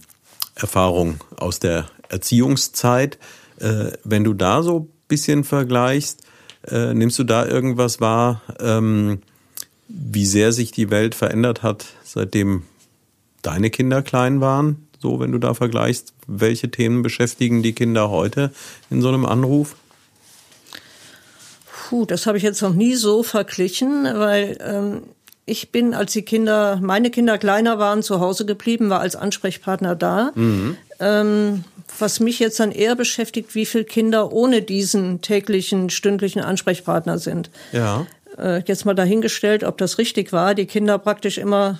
Erfahrung aus der Erziehungszeit, äh, wenn du da so ein bisschen vergleichst, äh, nimmst du da irgendwas wahr, ähm, wie sehr sich die Welt verändert hat, seitdem deine Kinder klein waren? So, wenn du da vergleichst, welche Themen beschäftigen die Kinder heute in so einem Anruf? Puh, das habe ich jetzt noch nie so verglichen, weil ähm, ich bin, als die Kinder, meine Kinder kleiner waren, zu Hause geblieben, war als Ansprechpartner da. Mhm. Ähm, was mich jetzt dann eher beschäftigt, wie viele Kinder ohne diesen täglichen, stündlichen Ansprechpartner sind. Ja äh, jetzt mal dahingestellt, ob das richtig war, die Kinder praktisch immer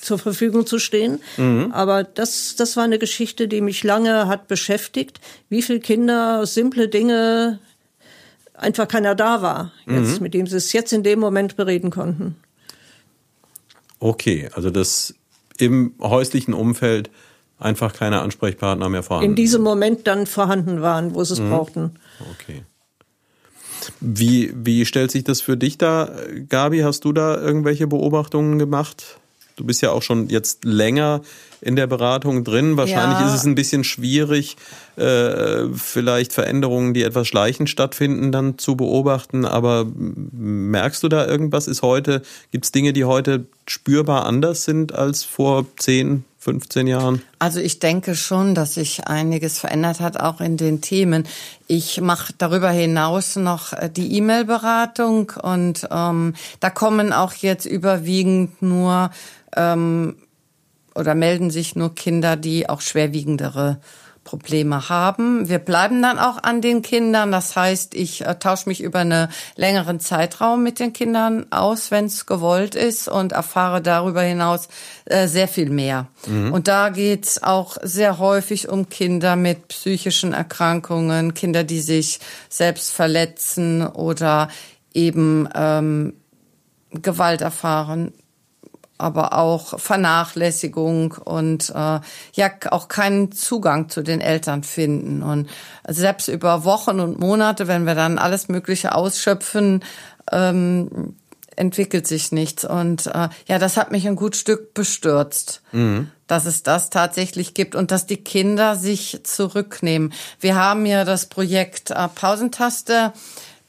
zur Verfügung zu stehen. Mhm. Aber das, das war eine Geschichte, die mich lange hat beschäftigt. Wie viele Kinder simple Dinge einfach keiner da war, jetzt, mhm. mit dem sie es jetzt in dem Moment bereden konnten. Okay, also das im häuslichen Umfeld einfach keine Ansprechpartner mehr vorhanden. In diesem Moment dann vorhanden waren, wo sie es mhm. brauchten. Okay. Wie, wie stellt sich das für dich da, Gabi? Hast du da irgendwelche Beobachtungen gemacht? Du bist ja auch schon jetzt länger in der Beratung drin. Wahrscheinlich Ja. ist es ein bisschen schwierig, äh, vielleicht Veränderungen, die etwas schleichend stattfinden, dann zu beobachten. Aber merkst du da irgendwas? Ist heute, gibt es Dinge, die heute spürbar anders sind als vor 10, 15 Jahren? Also ich denke schon, dass sich einiges verändert hat, auch in den Themen. Ich mache darüber hinaus noch äh, die E-Mail-Beratung und ähm, da kommen auch jetzt überwiegend nur ähm, oder melden sich nur Kinder, die auch schwerwiegendere Probleme haben. Wir bleiben dann auch an den Kindern. Das heißt, ich äh, tausche mich über einen längeren Zeitraum mit den Kindern aus, wenn es gewollt ist und erfahre darüber hinaus äh, sehr viel mehr. Und da geht's auch sehr häufig um Kinder mit psychischen Erkrankungen, Kinder, die sich selbst verletzen oder eben ähm, Gewalt erfahren, aber auch Vernachlässigung und äh, ja auch keinen Zugang zu den Eltern finden und selbst über Wochen und Monate, wenn wir dann alles Mögliche ausschöpfen, ähm, entwickelt sich nichts und äh, ja, das hat mich ein gut Stück bestürzt, dass es das tatsächlich gibt und dass die Kinder sich zurücknehmen. Wir haben ja das Projekt äh, Pausentaste.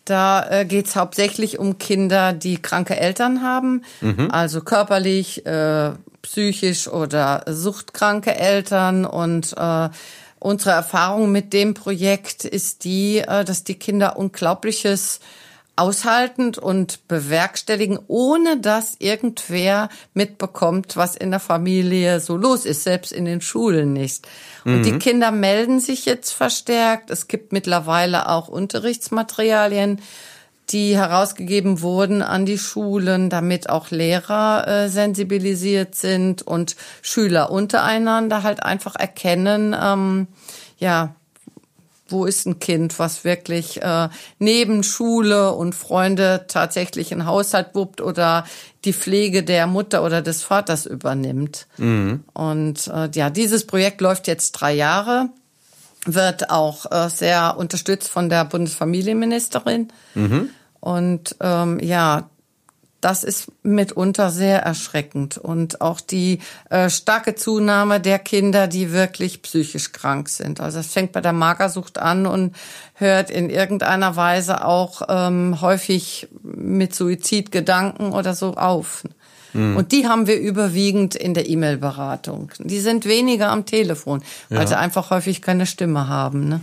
Da äh, geht's hauptsächlich um Kinder, die kranke Eltern haben, also körperlich, äh, psychisch oder suchtkranke Eltern. Und äh, unsere Erfahrung mit dem Projekt ist die, äh, dass die Kinder Unglaubliches aushaltend und bewerkstelligen, ohne dass irgendwer mitbekommt, was in der Familie so los ist, selbst in den Schulen nicht. Und die Kinder melden sich jetzt verstärkt. Es gibt mittlerweile auch Unterrichtsmaterialien, die herausgegeben wurden an die Schulen, damit auch Lehrer äh, sensibilisiert sind und Schüler untereinander halt einfach erkennen, ähm, ja, wo ist ein Kind, was wirklich äh, neben Schule und Freunde tatsächlich einen Haushalt wuppt oder die Pflege der Mutter oder des Vaters übernimmt. Und äh, ja, dieses Projekt läuft jetzt drei Jahre, wird auch äh, sehr unterstützt von der Bundesfamilienministerin. Und ähm, ja, das ist mitunter sehr erschreckend. Und auch die äh, starke Zunahme der Kinder, die wirklich psychisch krank sind. Also es fängt bei der Magersucht an und hört in irgendeiner Weise auch ähm, häufig mit Suizidgedanken oder so auf. Und die haben wir überwiegend in der E-Mail-Beratung. Die sind weniger am Telefon, weil Ja. sie einfach häufig keine Stimme haben. Ne?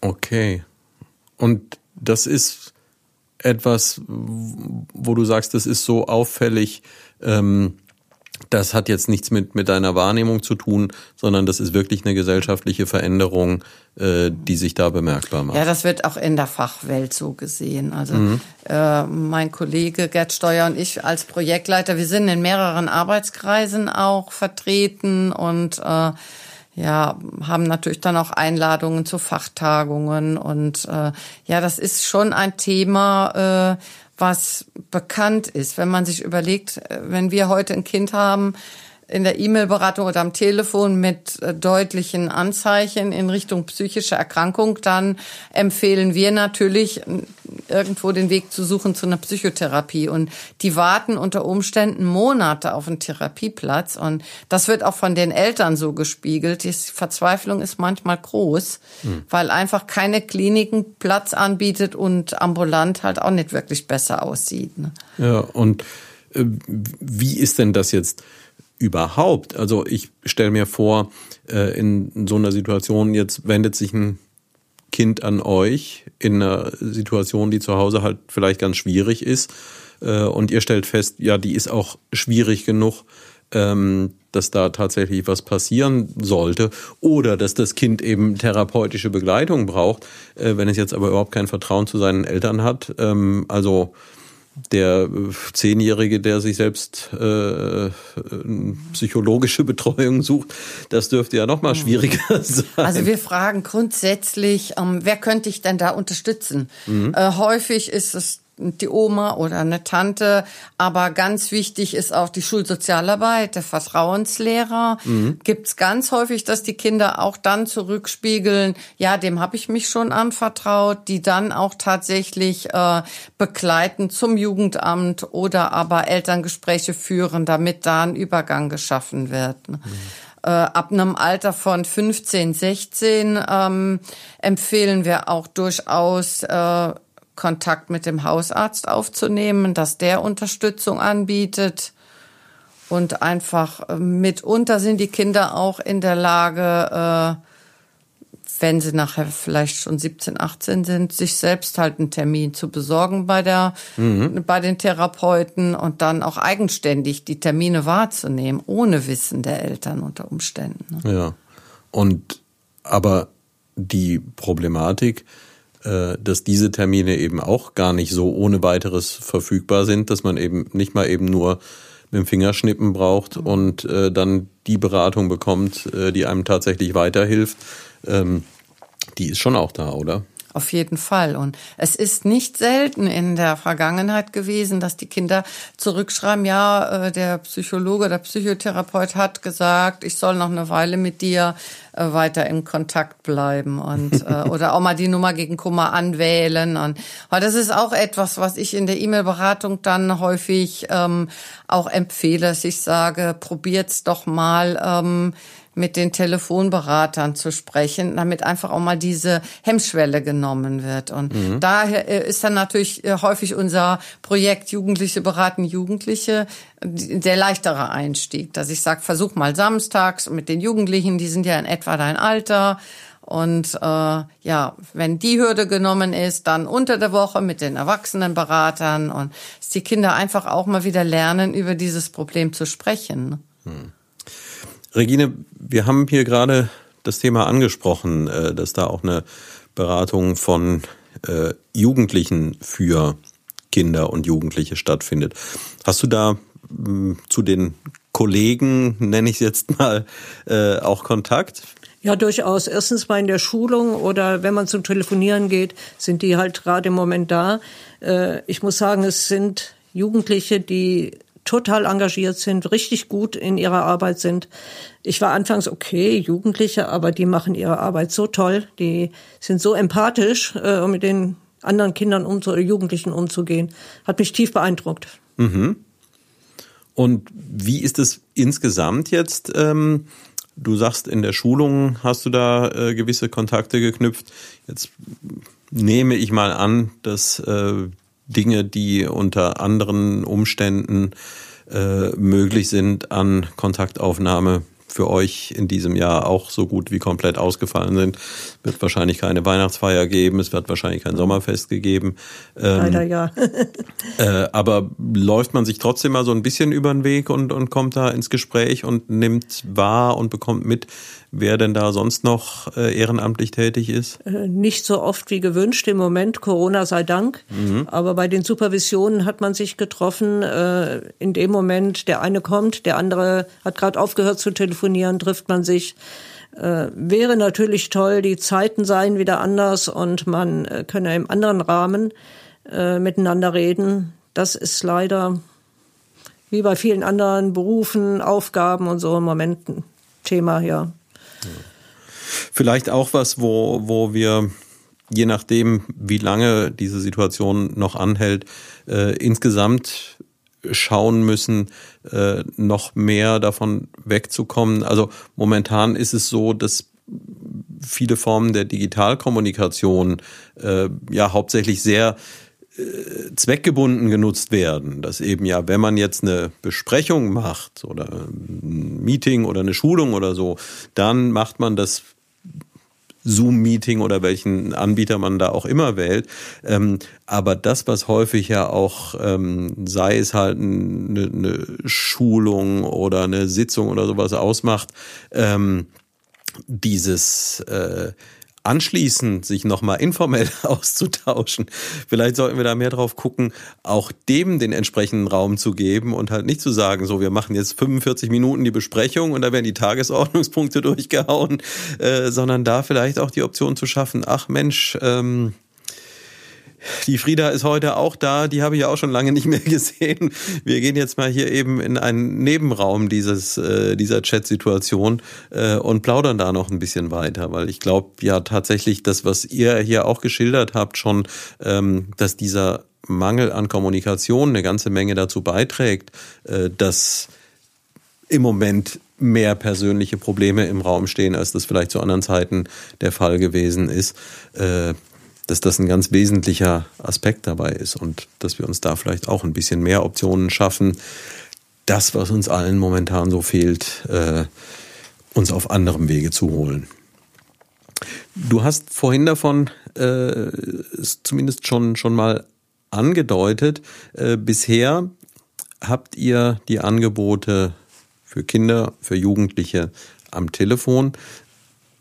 Okay. Und das ist etwas, wo du sagst, das ist so auffällig, ähm, das hat jetzt nichts mit, mit deiner Wahrnehmung zu tun, sondern das ist wirklich eine gesellschaftliche Veränderung, äh, die sich da bemerkbar macht. Ja, das wird auch in der Fachwelt so gesehen. Also äh, mein Kollege Gerd Steuer und ich als Projektleiter, wir sind in mehreren Arbeitskreisen auch vertreten und äh, ja, haben natürlich dann auch Einladungen zu Fachtagungen und äh, ja, das ist schon ein Thema, äh, was bekannt ist. Wenn man sich überlegt, äh, wenn wir heute ein Kind haben, in der E-Mail-Beratung oder am Telefon mit äh, deutlichen Anzeichen in Richtung psychische Erkrankung, dann empfehlen wir natürlich irgendwo den Weg zu suchen zu einer Psychotherapie. Und die warten unter Umständen Monate auf einen Therapieplatz. Und das wird auch von den Eltern so gespiegelt. Die Verzweiflung ist manchmal groß, weil einfach keine Kliniken Platz anbietet und ambulant halt auch nicht wirklich besser aussieht. Ne? Ja, und äh, wie ist denn das jetzt überhaupt? Also ich stelle mir vor, äh, in so einer Situation, jetzt wendet sich ein Kind an euch in einer Situation, die zu Hause halt vielleicht ganz schwierig ist. Äh, und ihr stellt fest, ja, die ist auch schwierig genug, ähm, dass da tatsächlich was passieren sollte oder dass das Kind eben therapeutische Begleitung braucht, äh, wenn es jetzt aber überhaupt kein Vertrauen zu seinen Eltern hat. Ähm, also der äh, Zehnjährige, der sich selbst äh, äh, psychologische Betreuung sucht, das dürfte ja noch mal schwieriger sein. Also wir fragen grundsätzlich, ähm, wer könnte ich denn da unterstützen? Äh, häufig ist es die Oma oder eine Tante. Aber ganz wichtig ist auch die Schulsozialarbeit, der Vertrauenslehrer. Mhm. Gibt's ganz häufig, dass die Kinder auch dann zurückspiegeln, ja, dem habe ich mich schon anvertraut, die dann auch tatsächlich äh, begleiten zum Jugendamt oder aber Elterngespräche führen, damit da ein Übergang geschaffen wird. Mhm. Äh, ab einem Alter von 15, 16 ähm, empfehlen wir auch durchaus äh, Kontakt mit dem Hausarzt aufzunehmen, dass der Unterstützung anbietet. Und einfach äh, mitunter sind die Kinder auch in der Lage, äh, wenn sie nachher vielleicht schon 17, 18 sind, sich selbst halt einen Termin zu besorgen bei der, mhm. bei den Therapeuten und dann auch eigenständig die Termine wahrzunehmen, ohne Wissen der Eltern unter Umständen. Ne? Ja. Und, aber die Problematik, dass diese Termine eben auch gar nicht so ohne weiteres verfügbar sind, dass man eben nicht mal eben nur mit dem Fingerschnippen braucht mhm. und äh, dann die Beratung bekommt, äh, die einem tatsächlich weiterhilft. Ähm, die ist schon auch da, oder? Auf jeden Fall. Und es ist nicht selten in der Vergangenheit gewesen, dass die Kinder zurückschreiben, ja, äh, der Psychologe, der Psychotherapeut hat gesagt, ich soll noch eine Weile mit dir äh, weiter in Kontakt bleiben und äh, oder auch mal die Nummer gegen Kummer anwählen. Und aber das ist auch etwas, was ich in der E-Mail-Beratung dann häufig ähm, auch empfehle, dass ich sage, probiert's doch mal. Ähm, mit den Telefonberatern zu sprechen, damit einfach auch mal diese Hemmschwelle genommen wird. Und mhm. daher äh, ist dann natürlich äh, häufig unser Projekt Jugendliche beraten Jugendliche der leichtere Einstieg, dass ich sage, versuch mal samstags mit den Jugendlichen, die sind ja in etwa dein Alter. Und äh, ja, wenn die Hürde genommen ist, dann unter der Woche mit den Erwachsenenberatern und dass die Kinder einfach auch mal wieder lernen, über dieses Problem zu sprechen. Hm. Regine, wir haben hier gerade das Thema angesprochen, äh, dass da auch eine Beratung von äh, Jugendlichen für Kinder und Jugendliche stattfindet. Hast du da hm, zu den Kollegen, nenne ich es jetzt mal, äh, auch Kontakt? Ja, durchaus. Erstens mal in der Schulung oder wenn man zum Telefonieren geht, sind die halt gerade im Moment da. Ich muss sagen, es sind Jugendliche, die total engagiert sind, richtig gut in ihrer Arbeit sind. Ich war anfangs okay, Jugendliche, aber die machen ihre Arbeit so toll, die sind so empathisch, äh, um mit den anderen Kindern um oder Jugendlichen umzugehen. Hat mich tief beeindruckt. Mhm. Und wie ist es insgesamt jetzt? Ähm, du sagst, in der Schulung hast du da äh, gewisse Kontakte geknüpft. Jetzt nehme ich mal an, dass äh, Dinge, die unter anderen Umständen äh, möglich sind an Kontaktaufnahme für euch in diesem Jahr auch so gut wie komplett ausgefallen sind. Es wird wahrscheinlich keine Weihnachtsfeier geben, es wird wahrscheinlich kein Sommerfest gegeben. Ähm, Leider ja. äh, aber läuft man sich trotzdem mal so ein bisschen über den Weg und, und kommt da ins Gespräch und nimmt wahr und bekommt mit, wer denn da sonst noch äh, ehrenamtlich tätig ist? Äh, nicht so oft wie gewünscht im Moment, Corona sei Dank. Mhm. Aber bei den Supervisionen hat man sich getroffen. Äh, in dem Moment, der eine kommt, der andere hat gerade aufgehört zu telefonieren, trifft man sich. Äh, wäre natürlich toll, die Zeiten seien wieder anders und man äh, könne im anderen Rahmen äh, miteinander reden. Das ist leider wie bei vielen anderen Berufen, Aufgaben und so im Moment ein Thema, ja. Vielleicht auch was, wo, wo wir je nachdem, wie lange diese Situation noch anhält, äh, insgesamt schauen müssen, äh, noch mehr davon wegzukommen. Also momentan ist es so, dass viele Formen der Digitalkommunikation äh, ja hauptsächlich sehr äh, zweckgebunden genutzt werden. Dass eben ja, wenn man jetzt eine Besprechung macht oder ein Meeting oder eine Schulung oder so, dann macht man das Zoom-Meeting oder welchen Anbieter man da auch immer wählt. Ähm, aber das, was häufig ja auch, ähm, sei es halt eine, eine, Schulung oder eine Sitzung oder sowas ausmacht, ähm, dieses äh, anschließend sich nochmal informell auszutauschen. Vielleicht sollten wir da mehr drauf gucken, auch dem den entsprechenden Raum zu geben und halt nicht zu sagen, so wir machen jetzt 45 Minuten die Besprechung und da werden die Tagesordnungspunkte durchgehauen, äh, sondern da vielleicht auch die Option zu schaffen, ach Mensch, ähm, Die Frieda ist heute auch da, die habe ich auch schon lange nicht mehr gesehen. Wir gehen jetzt mal hier eben in einen Nebenraum dieses, äh, dieser Chat-Situation äh, und plaudern da noch ein bisschen weiter, weil ich glaube ja tatsächlich das, was ihr hier auch geschildert habt, schon, ähm, dass dieser Mangel an Kommunikation eine ganze Menge dazu beiträgt, äh, dass im Moment mehr persönliche Probleme im Raum stehen, als das vielleicht zu anderen Zeiten der Fall gewesen ist. Dass das ein ganz wesentlicher Aspekt dabei ist und dass wir uns da vielleicht auch ein bisschen mehr Optionen schaffen, das, was uns allen momentan so fehlt, äh, uns auf anderem Wege zu holen. Du hast vorhin davon äh, zumindest schon, schon mal angedeutet, äh, bisher habt ihr die Angebote für Kinder, für Jugendliche am Telefon.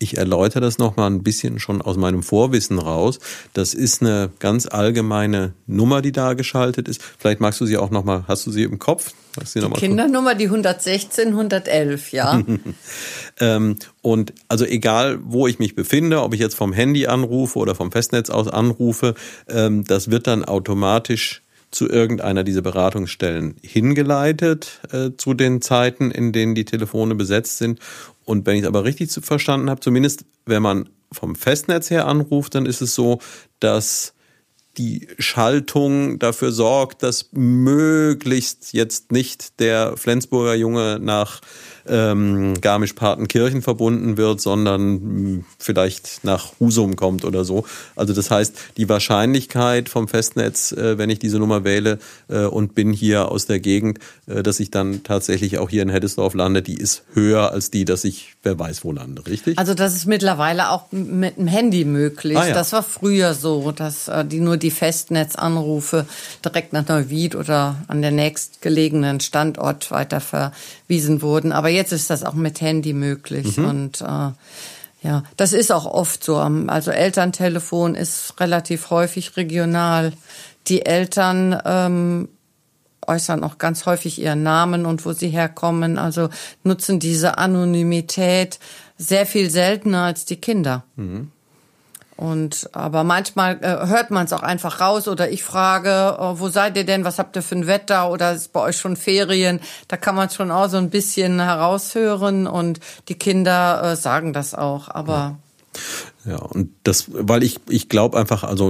Ich erläutere das nochmal ein bisschen schon aus meinem Vorwissen raus. Das ist eine ganz allgemeine Nummer, die da geschaltet ist. Vielleicht magst du sie auch nochmal, hast du sie im Kopf? die Kindernummer, die 116, 111, ja. ähm, und also egal, wo ich mich befinde, ob ich jetzt vom Handy anrufe oder vom Festnetz aus anrufe, ähm, das wird dann automatisch zu irgendeiner dieser Beratungsstellen hingeleitet äh, zu den Zeiten, in denen die Telefone besetzt sind. Und wenn ich es aber richtig verstanden habe, zumindest wenn man vom Festnetz her anruft, dann ist es so, dass die Schaltung dafür sorgt, dass möglichst jetzt nicht der Flensburger Junge nach ähm, Garmisch-Partenkirchen verbunden wird, sondern hm, vielleicht nach Husum kommt oder so. Also das heißt, die Wahrscheinlichkeit vom Festnetz, äh, wenn ich diese Nummer wähle äh, und bin hier aus der Gegend, äh, dass ich dann tatsächlich auch hier in Heddesdorf lande, die ist höher als die, dass ich wer weiß wo lande, richtig? Also das ist mittlerweile auch mit dem Handy möglich. Ah, ja. Das war früher so, dass äh, die nur die Festnetzanrufe direkt nach Neuwied oder an der nächstgelegenen Standort weiter verwiesen wurden. Aber jetzt ist das auch mit Handy möglich mhm. und äh, ja, das ist auch oft so. Also Elterntelefon ist relativ häufig regional. Die Eltern ähm, äußern auch ganz häufig ihren Namen und wo sie herkommen. Also nutzen diese Anonymität sehr viel seltener als die Kinder. Mhm. Und aber manchmal äh, hört man es auch einfach raus oder ich frage, oh, wo seid ihr denn? Was habt ihr für ein Wetter? Oder ist bei euch schon Ferien? Da kann man schon auch so ein bisschen heraushören und die Kinder äh, sagen das auch. Aber ja, und das, weil ich, ich glaube einfach, also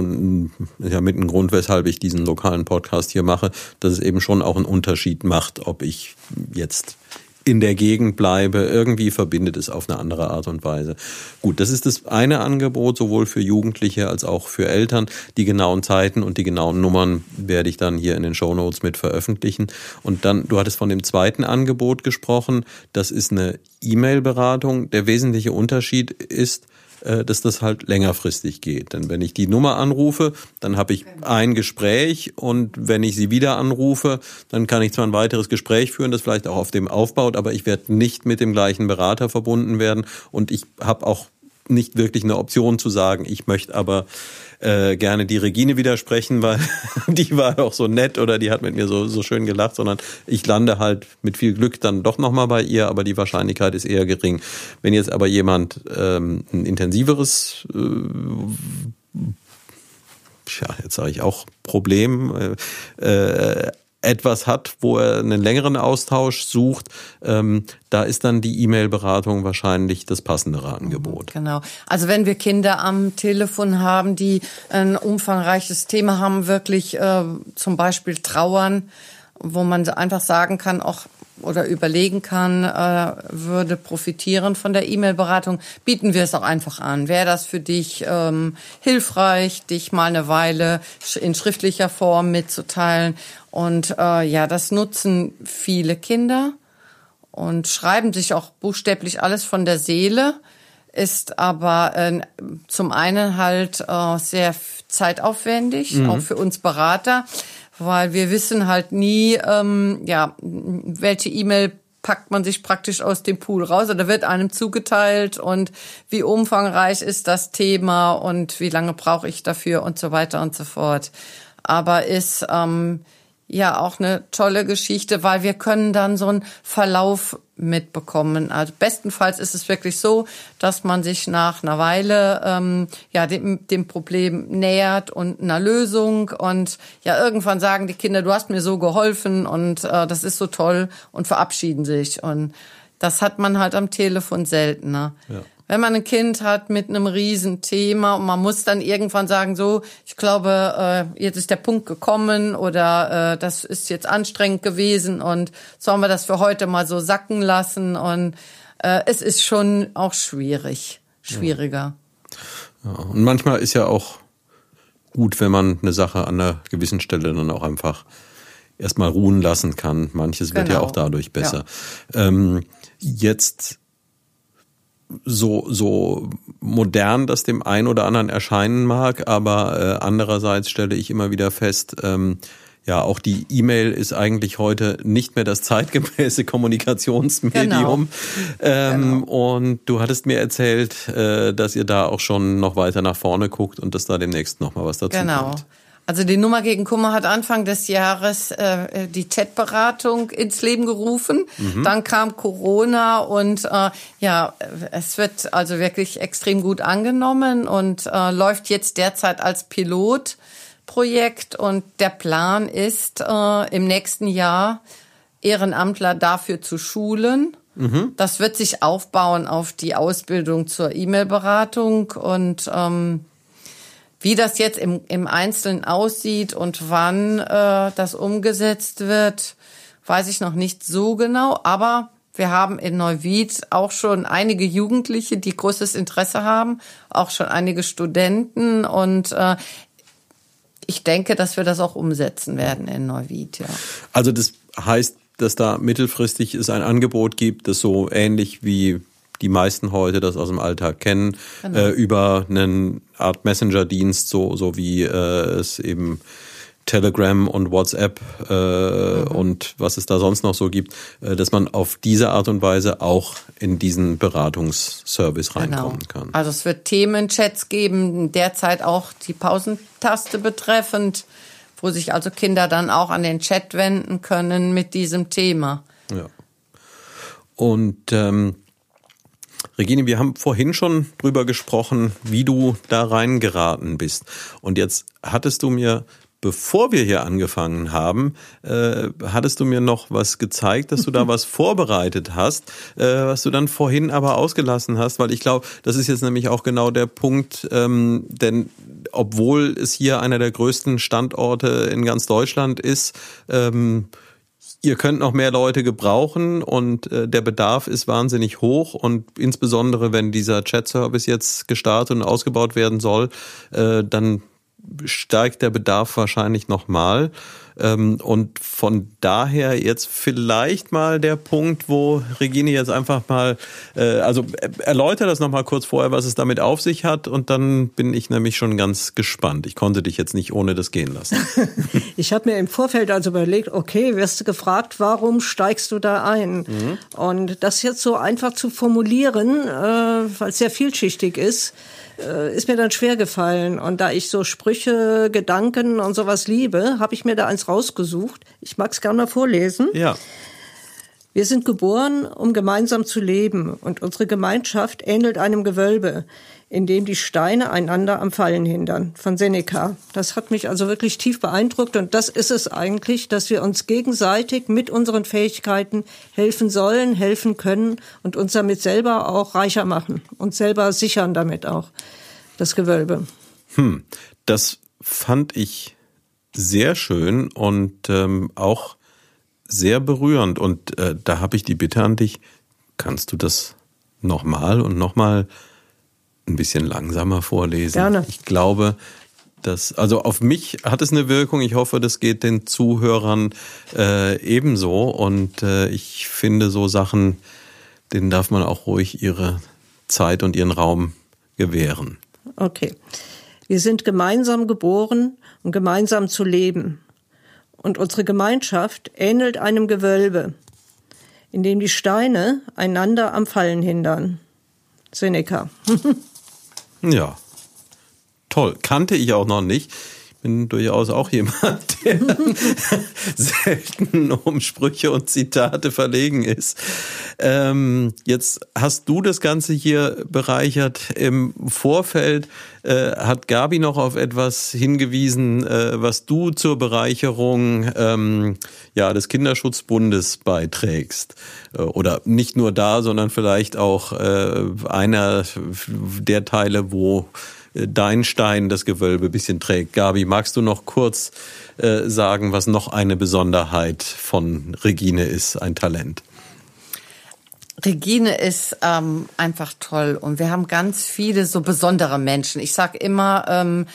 ja, mit einem Grund, weshalb ich diesen lokalen Podcast hier mache, dass es eben schon auch einen Unterschied macht, ob ich jetzt in der Gegend bleibe. Irgendwie verbindet es auf eine andere Art und Weise. Gut, das ist das eine Angebot, sowohl für Jugendliche als auch für Eltern. Die genauen Zeiten und die genauen Nummern werde ich dann hier in den Show Notes mit veröffentlichen. Und dann, du hattest von dem zweiten Angebot gesprochen. Das ist eine E-Mail-Beratung. Der wesentliche Unterschied ist, dass das halt längerfristig geht. Denn wenn ich die Nummer anrufe, dann habe ich ein Gespräch und wenn ich sie wieder anrufe, dann kann ich zwar ein weiteres Gespräch führen, das vielleicht auch auf dem aufbaut, aber ich werde nicht mit dem gleichen Berater verbunden werden und ich habe auch nicht wirklich eine Option zu sagen, ich möchte aber äh, gerne die Regine widersprechen, weil die war auch so nett oder die hat mit mir so, so schön gelacht, sondern ich lande halt mit viel Glück dann doch nochmal bei ihr, aber die Wahrscheinlichkeit ist eher gering. Wenn jetzt aber jemand ähm, ein intensiveres äh, ja, jetzt sage ich auch Problem, äh, äh, etwas hat, wo er einen längeren Austausch sucht, ähm, da ist dann die E-Mail-Beratung wahrscheinlich das passendere Angebot. Genau. Also wenn wir Kinder am Telefon haben, die ein umfangreiches Thema haben, wirklich äh, zum Beispiel trauern, wo man einfach sagen kann, auch oder überlegen kann, äh, würde profitieren von der E-Mail-Beratung, bieten wir es auch einfach an. Wäre das für dich ähm, hilfreich, dich mal eine Weile in schriftlicher Form mitzuteilen? Und äh, ja, das nutzen viele Kinder und schreiben sich auch buchstäblich alles von der Seele, ist aber äh, zum einen halt äh, sehr zeitaufwendig, mhm. auch für uns Berater, weil wir wissen halt nie, ähm, ja, welche E-Mail packt man sich praktisch aus dem Pool raus oder wird einem zugeteilt und wie umfangreich ist das Thema und wie lange brauche ich dafür und so weiter und so fort. Aber ist ähm, ja auch eine tolle Geschichte, weil wir können dann so einen Verlauf mitbekommen. Also bestenfalls ist es wirklich so, dass man sich nach einer Weile ähm, ja dem, dem Problem nähert und einer Lösung und ja irgendwann sagen die Kinder, du hast mir so geholfen und äh, das ist so toll und verabschieden sich und das hat man halt am Telefon seltener. Ja wenn man ein Kind hat mit einem riesen Thema und man muss dann irgendwann sagen, so, ich glaube, äh, jetzt ist der Punkt gekommen oder äh, das ist jetzt anstrengend gewesen und sollen wir das für heute mal so sacken lassen und äh, es ist schon auch schwierig, schwieriger. Ja. ja. Und manchmal ist ja auch gut, wenn man eine Sache an einer gewissen Stelle dann auch einfach erstmal ruhen lassen kann. Manches wird ja genau. auch dadurch besser. Ja. Ähm, jetzt so, so modern das dem einen oder anderen erscheinen mag, aber äh, andererseits stelle ich immer wieder fest, ähm, ja, auch die E-Mail ist eigentlich heute nicht mehr das zeitgemäße Kommunikationsmedium. Genau. Ähm, genau. Und du hattest mir erzählt, äh, dass ihr da auch schon noch weiter nach vorne guckt und dass da demnächst noch mal was dazu genau. kommt. Genau. Also die Nummer gegen Kummer hat Anfang des Jahres äh, die Chatberatung ins Leben gerufen. Mhm. Dann kam Corona und äh, ja, es wird also wirklich extrem gut angenommen und äh, läuft jetzt derzeit als Pilotprojekt. Und der Plan ist, äh, im nächsten Jahr Ehrenamtler dafür zu schulen. Mhm. Das wird sich aufbauen auf die Ausbildung zur E-Mail-Beratung und ähm, wie das jetzt im, im Einzelnen aussieht und wann äh, das umgesetzt wird, weiß ich noch nicht so genau. Aber wir haben in Neuwied auch schon einige Jugendliche, die großes Interesse haben, auch schon einige Studenten und äh, ich denke, dass wir das auch umsetzen werden in Neuwied, ja. Also das heißt, dass da mittelfristig es ein Angebot gibt, das so ähnlich wie die meisten heute das aus dem Alltag kennen, genau. äh, über einen Art Messenger-Dienst, so, so wie äh, es eben Telegram und WhatsApp äh, mhm. und was es da sonst noch so gibt, äh, dass man auf diese Art und Weise auch in diesen Beratungsservice genau. reinkommen genau. kann. Also es wird Themenchats geben, derzeit auch die Pausentaste betreffend, wo sich also Kinder dann auch an den Chat wenden können mit diesem Thema. Ja. Und ähm, Regine, wir haben vorhin schon drüber gesprochen, wie du da reingeraten bist. Und jetzt hattest du mir bevor wir hier angefangen haben, äh, hattest du mir noch was gezeigt, dass du da was vorbereitet hast, äh, was du dann vorhin aber ausgelassen hast, weil ich glaube, das ist jetzt nämlich auch genau der Punkt, ähm, denn obwohl es hier einer der größten Standorte in ganz Deutschland ist, ähm, ihr könnt noch mehr Leute gebrauchen und äh, der Bedarf ist wahnsinnig hoch und insbesondere wenn dieser Chat-Service jetzt gestartet und ausgebaut werden soll, äh, dann steigt der Bedarf wahrscheinlich nochmal. Ähm, und von daher jetzt vielleicht mal der Punkt, wo Regine jetzt einfach mal, äh, also erläuter das nochmal kurz vorher, was es damit auf sich hat und dann bin ich nämlich schon ganz gespannt. Ich konnte dich jetzt nicht ohne das gehen lassen. ich habe mir im Vorfeld also überlegt, okay, wirst du gefragt, warum steigst du da ein? Mhm. Und das jetzt so einfach zu formulieren, äh, weil es sehr vielschichtig ist, äh, ist mir dann schwer gefallen. Und da ich so Sprüche, Gedanken und sowas liebe, habe ich mir da eins rausgesucht. Ich mag es gerne mal vorlesen. Ja. Wir sind geboren, um gemeinsam zu leben, und unsere Gemeinschaft ähnelt einem Gewölbe, in dem die Steine einander am Fallen hindern. Von Seneca. Das hat mich also wirklich tief beeindruckt, und das ist es eigentlich, dass wir uns gegenseitig mit unseren Fähigkeiten helfen sollen, helfen können und uns damit selber auch reicher machen und selber sichern damit auch das Gewölbe. Hm, das fand ich sehr schön und ähm, auch sehr berührend. Und äh, da habe ich die Bitte an dich, kannst du das nochmal und nochmal ein bisschen langsamer vorlesen? Gerne. Ich glaube, dass, also auf mich hat es eine Wirkung. Ich hoffe, das geht den Zuhörern äh, ebenso. Und äh, ich finde so Sachen, denen darf man auch ruhig ihre Zeit und ihren Raum gewähren. Okay. Wir sind gemeinsam geboren, um gemeinsam zu leben und unsere Gemeinschaft ähnelt einem Gewölbe, in dem die Steine einander am Fallen hindern. Seneca. ja. Toll. Kannte ich auch noch nicht. Bin durchaus auch jemand, der selten um Sprüche und Zitate verlegen ist. Ähm, jetzt hast du das Ganze hier bereichert. Im Vorfeld äh, hat Gabi noch auf etwas hingewiesen, äh, was du zur Bereicherung ähm, ja, des Kinderschutzbundes beiträgst. Äh, oder nicht nur da, sondern vielleicht auch äh, einer der Teile, wo dein Stein das Gewölbe bisschen trägt. Gabi, magst du noch kurz äh, sagen, was noch eine Besonderheit von Regine ist, ein Talent? Regine ist ähm, einfach toll und wir haben ganz viele so besondere Menschen. Ich sag immer, ähm,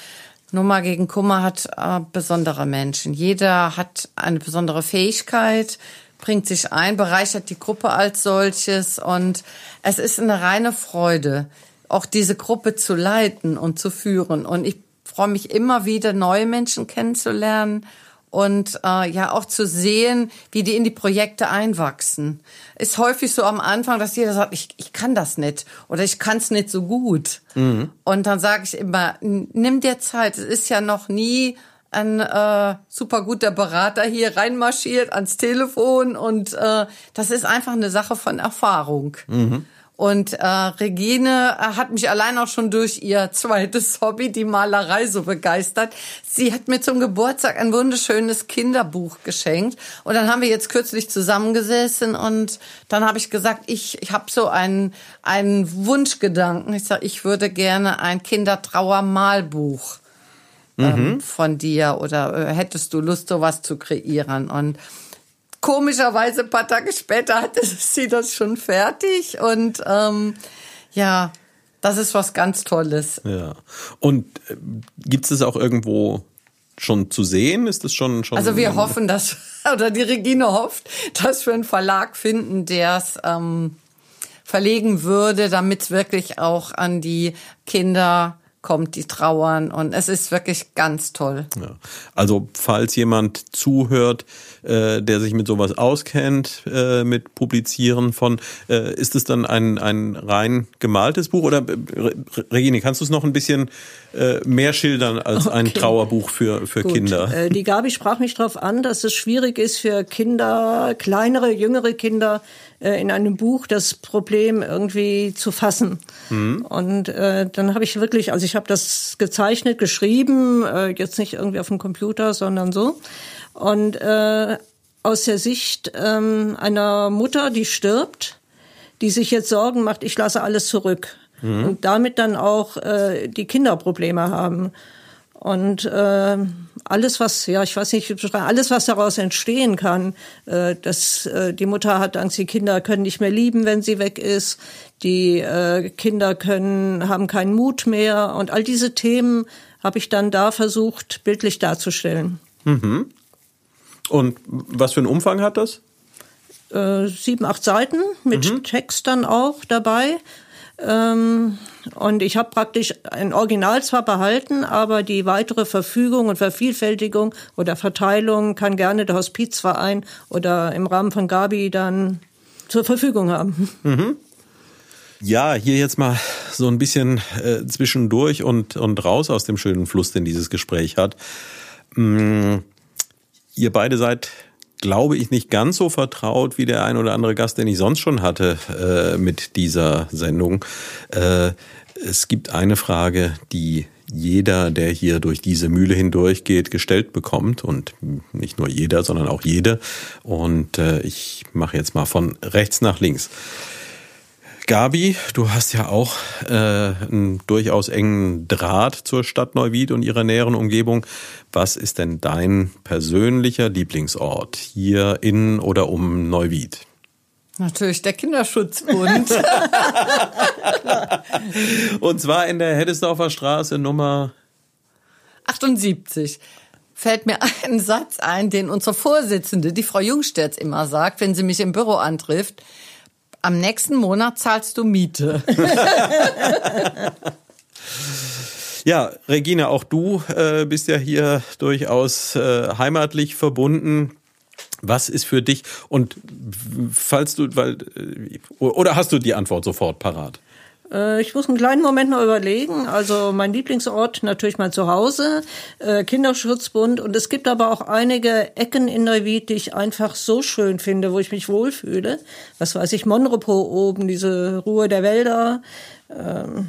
Nummer gegen Kummer hat äh, besondere Menschen. Jeder hat eine besondere Fähigkeit, bringt sich ein, bereichert die Gruppe als solches und es ist eine reine Freude auch diese Gruppe zu leiten und zu führen. Und ich freue mich immer wieder, neue Menschen kennenzulernen und äh, ja auch zu sehen, wie die in die Projekte einwachsen. Ist häufig so am Anfang, dass jeder sagt, ich, ich kann das nicht oder ich kann es nicht so gut. Mhm. Und dann sage ich immer, nimm dir Zeit. Es ist ja noch nie ein äh, super guter Berater hier reinmarschiert ans Telefon und äh, das ist einfach eine Sache von Erfahrung. Mhm. Und äh, Regine äh, hat mich allein auch schon durch ihr zweites Hobby, die Malerei, so begeistert. Sie hat mir zum Geburtstag ein wunderschönes Kinderbuch geschenkt. Und dann haben wir jetzt kürzlich zusammengesessen und dann habe ich gesagt, ich, ich habe so einen, einen Wunschgedanken. Ich sage, ich würde gerne ein Kindertrauer-Malbuch ähm, mhm. von dir oder äh, hättest du Lust, sowas zu kreieren? Und komischerweise ein paar Tage später hatte sie das schon fertig und ähm, ja, das ist was ganz Tolles. Ja. Und äh, gibt es auch irgendwo schon zu sehen? Ist das schon schon? Also wir hoffen, dass oder die Regine hofft, dass wir einen Verlag finden, der es ähm, verlegen würde, damit es wirklich auch an die Kinder kommt, die trauern und es ist wirklich ganz toll. Ja. Also falls jemand zuhört, äh, der sich mit sowas auskennt, äh, mit Publizieren von, äh, ist es dann ein, ein rein gemaltes Buch oder Regine, kannst du es noch ein bisschen äh, mehr schildern als okay. ein Trauerbuch für, für Gut. Kinder? Äh, die Gabi sprach mich darauf an, dass es schwierig ist für Kinder, kleinere, jüngere Kinder, in einem Buch das Problem irgendwie zu fassen. Mhm. Und äh, dann habe ich wirklich, also ich habe das gezeichnet, geschrieben, äh, jetzt nicht irgendwie auf dem Computer, sondern so. Und äh, aus der Sicht ähm, einer Mutter, die stirbt, die sich jetzt Sorgen macht, ich lasse alles zurück. Mhm. Und damit dann auch äh, die Kinder Probleme haben. Und äh, alles, was, ja, ich weiß nicht, alles, was daraus entstehen kann, äh, dass äh, die Mutter hat Angst, die Kinder können nicht mehr lieben, wenn sie weg ist, die äh, Kinder können, haben keinen Mut mehr und all diese Themen habe ich dann da versucht, bildlich darzustellen. Mhm. Und was für einen Umfang hat das? Äh, sieben, acht Seiten mit mhm. Text dann auch dabei. Ähm, und ich habe praktisch ein Original zwar behalten, aber die weitere Verfügung und Vervielfältigung oder Verteilung kann gerne der Hospizverein oder im Rahmen von Gabi dann zur Verfügung haben. Mhm. Ja, hier jetzt mal so ein bisschen äh, zwischendurch und, und raus aus dem schönen Fluss, den dieses Gespräch hat. Mm, ihr beide seid glaube ich, nicht ganz so vertraut wie der ein oder andere Gast, den ich sonst schon hatte äh, mit dieser Sendung. Äh, es gibt eine Frage, die jeder, der hier durch diese Mühle hindurchgeht, gestellt bekommt. Und nicht nur jeder, sondern auch jede. Und äh, ich mache jetzt mal von rechts nach links. Gabi, du hast ja auch äh, einen durchaus engen Draht zur Stadt Neuwied und ihrer näheren Umgebung. Was ist denn dein persönlicher Lieblingsort hier in oder um Neuwied? Natürlich der Kinderschutzbund. und zwar in der Heddesdorfer Straße Nummer 78 fällt mir ein Satz ein, den unsere Vorsitzende, die Frau Jungsterz, immer sagt, wenn sie mich im Büro antrifft am nächsten Monat zahlst du Miete. ja, Regina, auch du äh, bist ja hier durchaus äh, heimatlich verbunden. Was ist für dich und falls du, weil, äh, oder hast du die Antwort sofort parat? Äh, ich muss einen kleinen Moment noch überlegen. Also mein Lieblingsort natürlich mein Zuhause, äh, Kinderschutzbund. Und es gibt aber auch einige Ecken in Neuwied, die ich einfach so schön finde, wo ich mich wohlfühle. Was weiß ich, Monrepo oben, diese Ruhe der Wälder. Ähm,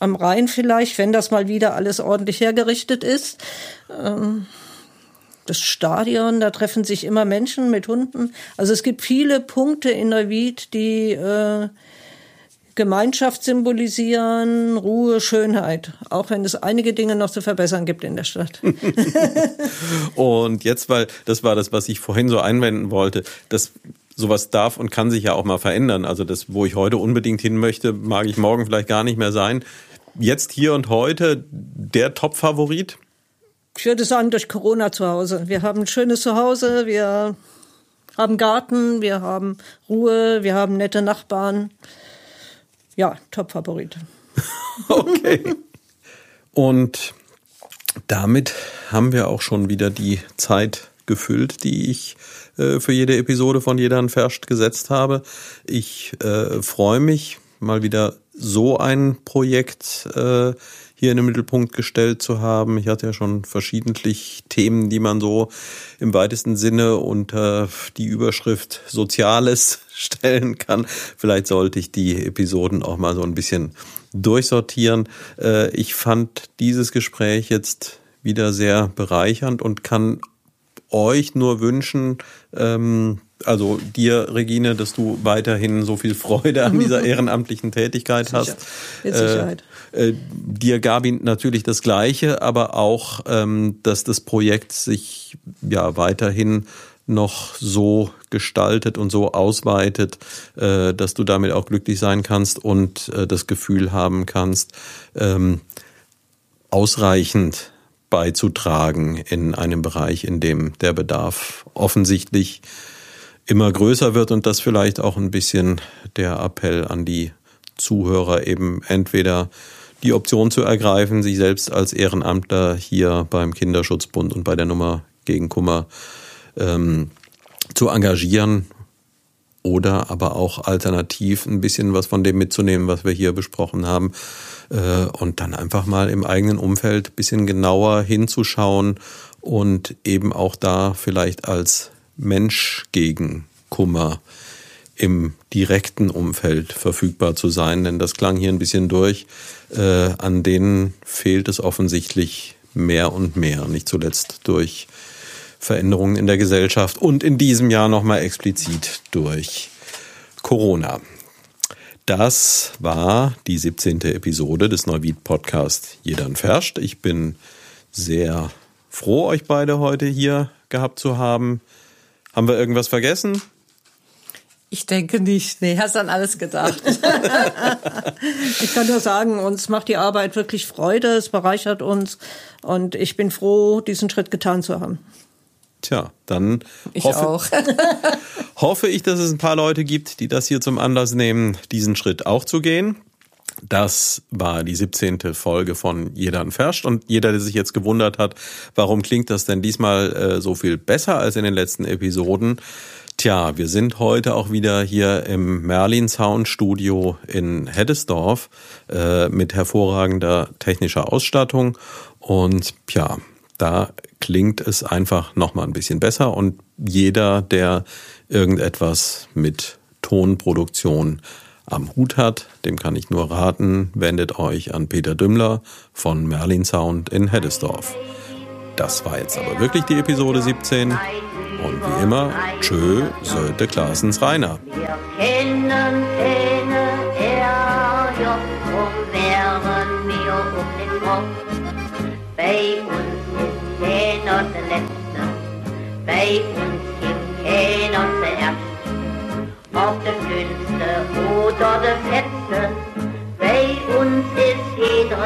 am Rhein vielleicht, wenn das mal wieder alles ordentlich hergerichtet ist. Ähm, das Stadion, da treffen sich immer Menschen mit Hunden. Also es gibt viele Punkte in Neuwied, die äh, Gemeinschaft symbolisieren, Ruhe, Schönheit, auch wenn es einige Dinge noch zu verbessern gibt in der Stadt. und jetzt, weil das war das, was ich vorhin so einwenden wollte, das sowas darf und kann sich ja auch mal verändern. Also das, wo ich heute unbedingt hin möchte, mag ich morgen vielleicht gar nicht mehr sein. Jetzt hier und heute der Top-Favorit? Ich würde sagen, durch Corona zu Hause. Wir haben ein schönes Zuhause, wir haben Garten, wir haben Ruhe, wir haben nette Nachbarn. Ja, Top-Favorit. okay. Und damit haben wir auch schon wieder die Zeit gefüllt, die ich äh, für jede Episode von Jeder Verscht gesetzt habe. Ich äh, freue mich, mal wieder so ein Projekt äh, hier in den Mittelpunkt gestellt zu haben. Ich hatte ja schon verschiedentlich Themen, die man so im weitesten Sinne unter die Überschrift Soziales stellen kann. Vielleicht sollte ich die Episoden auch mal so ein bisschen durchsortieren. Äh, ich fand dieses Gespräch jetzt wieder sehr bereichernd und kann euch nur wünschen, ähm, also dir, Regine, dass du weiterhin so viel Freude an dieser ehrenamtlichen Tätigkeit Sicher. hast. Mit Sicherheit. Äh, äh, dir, Gabi, natürlich das Gleiche, aber auch, ähm, dass das Projekt sich ja weiterhin noch so gestaltet und so ausweitet, äh, dass du damit auch glücklich sein kannst und äh, das Gefühl haben kannst, ähm, ausreichend beizutragen in einem Bereich, in dem der Bedarf offensichtlich immer größer wird und das vielleicht auch ein bisschen der Appell an die Zuhörer eben entweder die Option zu ergreifen, sich selbst als Ehrenamtler hier beim Kinderschutzbund und bei der Nummer gegen Kummer ähm, zu engagieren oder aber auch alternativ ein bisschen was von dem mitzunehmen, was wir hier besprochen haben äh, und dann einfach mal im eigenen Umfeld ein bisschen genauer hinzuschauen und eben auch da vielleicht als Mensch gegen Kummer im direkten Umfeld verfügbar zu sein, denn das klang hier ein bisschen durch. Äh, an denen fehlt es offensichtlich mehr und mehr, nicht zuletzt durch Veränderungen in der Gesellschaft und in diesem Jahr nochmal explizit durch Corona. Das war die 17. Episode des Neuwied Podcast Jeder Verscht. Ich bin sehr froh, euch beide heute hier gehabt zu haben. Haben wir irgendwas vergessen? Ich denke nicht. Nee, hast an alles gedacht. ich kann nur sagen, uns macht die Arbeit wirklich Freude, es bereichert uns und ich bin froh, diesen Schritt getan zu haben. Tja, dann ich hoffe, auch. hoffe ich, dass es ein paar Leute gibt, die das hier zum Anlass nehmen, diesen Schritt auch zu gehen. Das war die 17. Folge von Jeder Verscht und jeder, der sich jetzt gewundert hat, warum klingt das denn diesmal äh, so viel besser als in den letzten Episoden? Tja, wir sind heute auch wieder hier im Merlin Sound Studio in Heddesdorf äh, mit hervorragender technischer Ausstattung. Und ja, da klingt es einfach nochmal ein bisschen besser. Und jeder, der irgendetwas mit Tonproduktion am Hut hat, dem kann ich nur raten, wendet euch an Peter Dümmler von Merlin Sound in Heddesdorf. Das war jetzt aber wirklich die Episode 17 und wie immer, tschö, Sölte Klaasens Rainer. Wir kennen keine Ärger, drum wir um den Kopf. Bei uns ist keiner der Letzte, bei uns gibt keiner zuerst. Ob der Dünnste oder der Fetzte, bei uns ist jeder